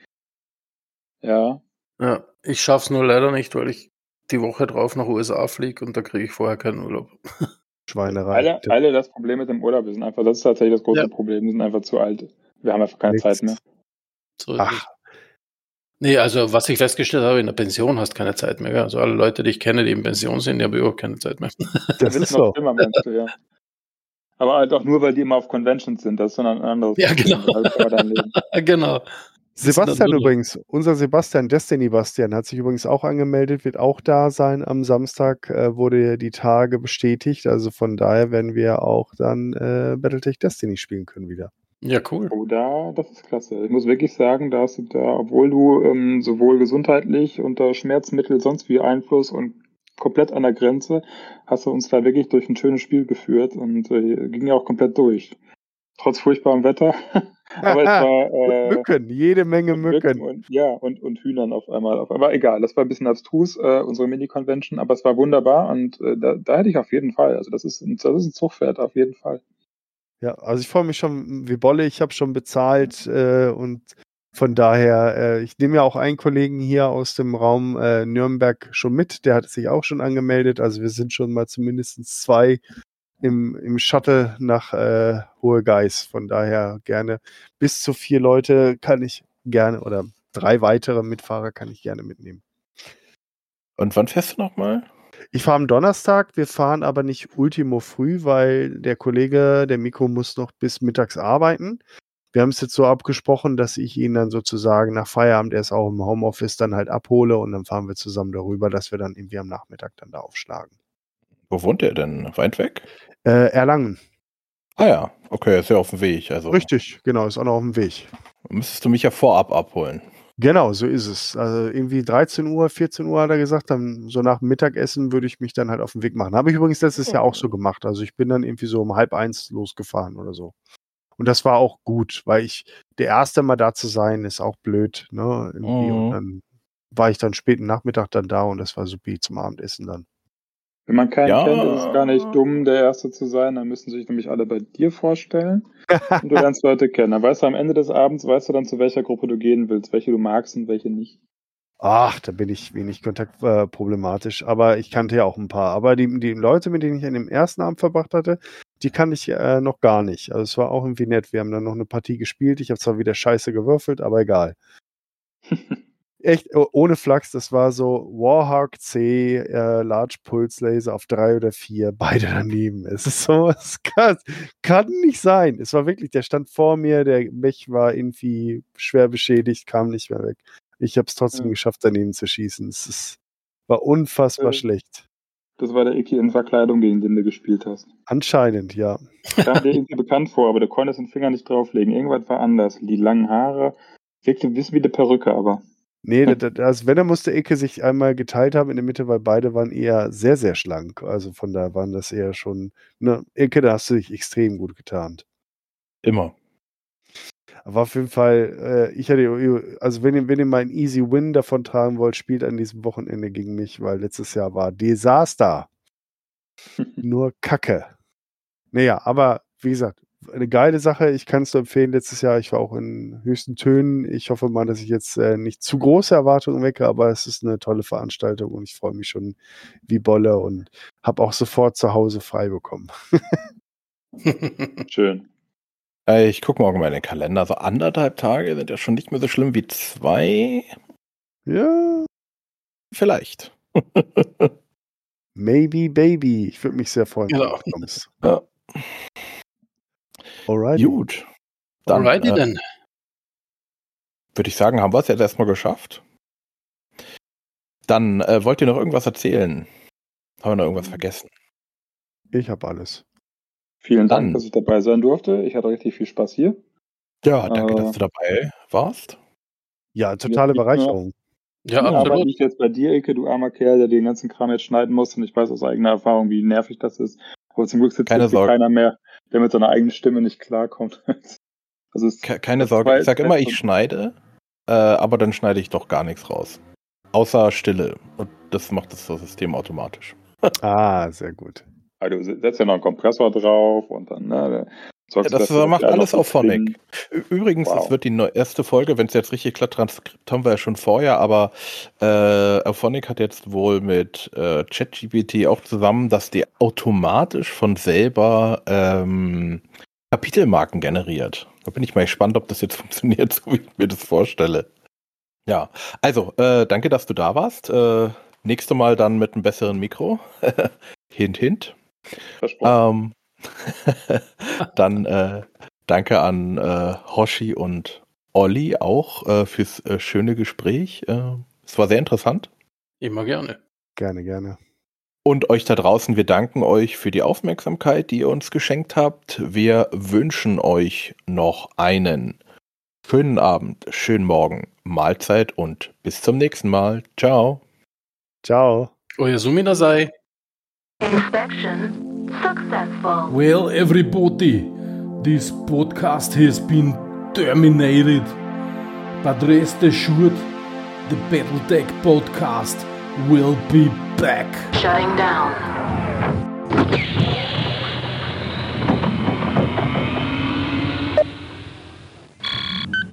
Ja, Ja, ich schaff's nur leider nicht, weil ich die Woche drauf nach USA fliege und da kriege ich vorher keinen Urlaub. Schweinerei. alle, alle das Problem mit dem Urlaub, wir sind einfach, das ist tatsächlich das große Ja. Problem, wir sind einfach zu alt. Wir haben einfach keine Nix. Zeit mehr. So Ach. Nee, also was ich festgestellt habe, in der Pension hast keine Zeit mehr. gell? Also alle Leute, die ich kenne, die in Pension sind, die haben überhaupt keine Zeit mehr. Das ist noch so. schlimmer, meinst du, ja. Aber halt auch nur, weil die immer auf Conventions sind, das ist dann ein anderes Ja, genau. Dein Leben. genau. Sebastian übrigens, unser Sebastian, Destiny Bastian, hat sich übrigens auch angemeldet, wird auch da sein am Samstag, äh, wurde die Tage bestätigt. Also von daher werden wir auch dann äh, Battletech Destiny spielen können wieder. Ja, cool. Oh, da, das ist klasse. Ich muss wirklich sagen, da hast du da, obwohl du ähm, sowohl gesundheitlich unter Schmerzmittel sonst wie Einfluss und komplett an der Grenze, hast du uns da wirklich durch ein schönes Spiel geführt und äh, ging ja auch komplett durch. Trotz furchtbarem Wetter. Aber es war äh, Mücken, jede Menge Mücken und ja und und Hühnern auf einmal. Auf einmal egal. Das war ein bisschen abstrus äh, unsere Mini-Convention, aber es war wunderbar und äh, da, da hätte ich auf jeden Fall. Also das ist ein, das ist ein Zugpferd auf jeden Fall. Ja, also ich freue mich schon wie Bolle, ich habe schon bezahlt äh, und von daher, äh, ich nehme ja auch einen Kollegen hier aus dem Raum äh, Nürnberg schon mit, der hat sich auch schon angemeldet. Also wir sind schon mal zumindest zwei im, im Shuttle nach äh, Hohe Geis. Von daher gerne bis zu vier Leute kann ich gerne oder drei weitere Mitfahrer kann ich gerne mitnehmen. Und wann fährst du nochmal? Ich fahre am Donnerstag, wir fahren aber nicht ultimo früh, weil der Kollege, der Mikro, muss noch bis mittags arbeiten. Wir haben es jetzt so abgesprochen, dass ich ihn dann sozusagen nach Feierabend, er ist auch im Homeoffice, dann halt abhole und dann fahren wir zusammen darüber, dass wir dann irgendwie am Nachmittag dann da aufschlagen. Wo wohnt er denn? Weit weg? Äh, Erlangen. Ah ja, okay, ist ja auf dem Weg. Also Richtig, genau, ist auch noch auf dem Weg. müsstest du mich ja vorab abholen. Genau, so ist es. Also irgendwie 13 Uhr, 14 Uhr hat er gesagt, dann so nach Mittagessen würde ich mich dann halt auf den Weg machen. Habe ich übrigens letztes Jahr auch so gemacht. Also ich bin dann irgendwie so um halb eins losgefahren oder so. Und das war auch gut, weil ich der erste Mal da zu sein, ist auch blöd. Ne? Mhm. Und dann war ich dann späten Nachmittag dann da und das war super zum Abendessen dann. Wenn man keinen Ja. kennt, ist es gar nicht dumm, der Erste zu sein. Dann müssen sich nämlich alle bei dir vorstellen. Und du lernst Leute kennen. Dann weißt du am Ende des Abends, weißt du dann, zu welcher Gruppe du gehen willst, welche du magst und welche nicht. Ach, da bin ich wenig kontaktproblematisch, äh, problematisch, aber ich kannte ja auch ein paar. Aber die, die Leute, mit denen ich an dem ersten Abend verbracht hatte, die kannte ich äh, noch gar nicht. Also es war auch irgendwie nett. Wir haben dann noch eine Partie gespielt. Ich habe zwar wieder scheiße gewürfelt, aber egal. Echt, oh, ohne Flachs, das war so Warhawk C, äh, Large Pulse Laser auf drei oder vier, beide daneben. Es ist so, es kann, kann nicht sein. Es war wirklich, der stand vor mir, der Mech war irgendwie schwer beschädigt, kam nicht mehr weg. Ich habe es trotzdem Ja. geschafft, daneben zu schießen. Es ist, war unfassbar Ja. schlecht. Das war der Iki in Verkleidung, gegen den du gespielt hast. Anscheinend, ja. Kam dir irgendwie bekannt vor, aber du konntest den Finger nicht drauflegen. Irgendwas war anders. Die langen Haare. Wirkte ein bisschen wie eine Perücke, aber. Nee, da- da- das, wenn, dann musste Ecke sich einmal geteilt haben in der Mitte, weil beide waren eher sehr, sehr schlank. Also von da waren das eher schon, ne, Ecke, da hast du dich extrem gut getarnt. Immer. Aber auf jeden Fall, äh, ich hatte, also wenn ihr, wenn ihr mal einen Easy Win davon tragen wollt, spielt an diesem Wochenende gegen mich, weil letztes Jahr war Desaster. Nur Kacke. Naja, aber wie gesagt, eine geile Sache. Ich kann es nur empfehlen. Letztes Jahr, ich war auch in höchsten Tönen. Ich hoffe mal, dass ich jetzt äh, nicht zu große Erwartungen wecke, aber es ist eine tolle Veranstaltung und ich freue mich schon wie Bolle und habe auch sofort zu Hause frei bekommen. Schön. Äh, Ich gucke morgen mal in den Kalender. So anderthalb Tage sind ja schon nicht mehr so schlimm wie zwei. Ja, Vielleicht. maybe baby. Ich würde mich sehr freuen, wenn Genau. du kommst. Ja. Alright. Gut. Dann Alrighty äh, then. würde ich sagen, haben wir es jetzt erstmal geschafft. Dann äh, wollt ihr noch irgendwas erzählen? Haben wir noch irgendwas vergessen? Ich habe alles. Vielen Dann. Dank, dass ich dabei sein durfte. Ich hatte richtig viel Spaß hier. Ja, danke, Äh, dass du dabei warst. Ja, totale Bereicherung. Ja, aber absolut. nicht jetzt bei dir, Ecke, du armer Kerl, der den ganzen Kram jetzt schneiden muss. Und ich weiß aus eigener Erfahrung, wie nervig das ist. Aber zum Glück sitzt Keine jetzt hier Sorge. keiner mehr, der mit seiner eigenen Stimme nicht klarkommt. Also es Ke keine Sorge, ich sag jetzt immer, ich schneide, äh, aber dann schneide ich doch gar nichts raus. Außer Stille. Und das macht das System automatisch. Ah, sehr gut. Also du setzt ja noch einen Kompressor drauf und dann, ne, Ja, das dass macht alles auf Phonic. Übrigens, Wow. das wird die erste Folge, wenn es jetzt richtig klappt, Transkript haben wir ja schon vorher, aber äh, Auphonic hat jetzt wohl mit äh, ChatGPT auch zusammen, dass die automatisch von selber ähm, Kapitelmarken generiert. Da bin ich mal gespannt, ob das jetzt funktioniert, so wie ich mir das vorstelle. Ja, also, äh, danke, dass du da warst. Äh, nächste Mal dann mit einem besseren Mikro. hint, hint. Versprochen. Ähm, dann äh, danke an äh, Hoshi und Olli auch äh, fürs äh, schöne Gespräch. Äh, es war sehr interessant. Immer gerne. Gerne, gerne. Und euch da draußen, wir danken euch für die Aufmerksamkeit, die ihr uns geschenkt habt. Wir wünschen euch noch einen schönen Abend, schönen Morgen, Mahlzeit und bis zum nächsten Mal. Ciao. Ciao. Oyasumi sei. Inspection successful. Well, everybody, this podcast has been terminated. But rest assured, the Battletech podcast will be back. Shutting down.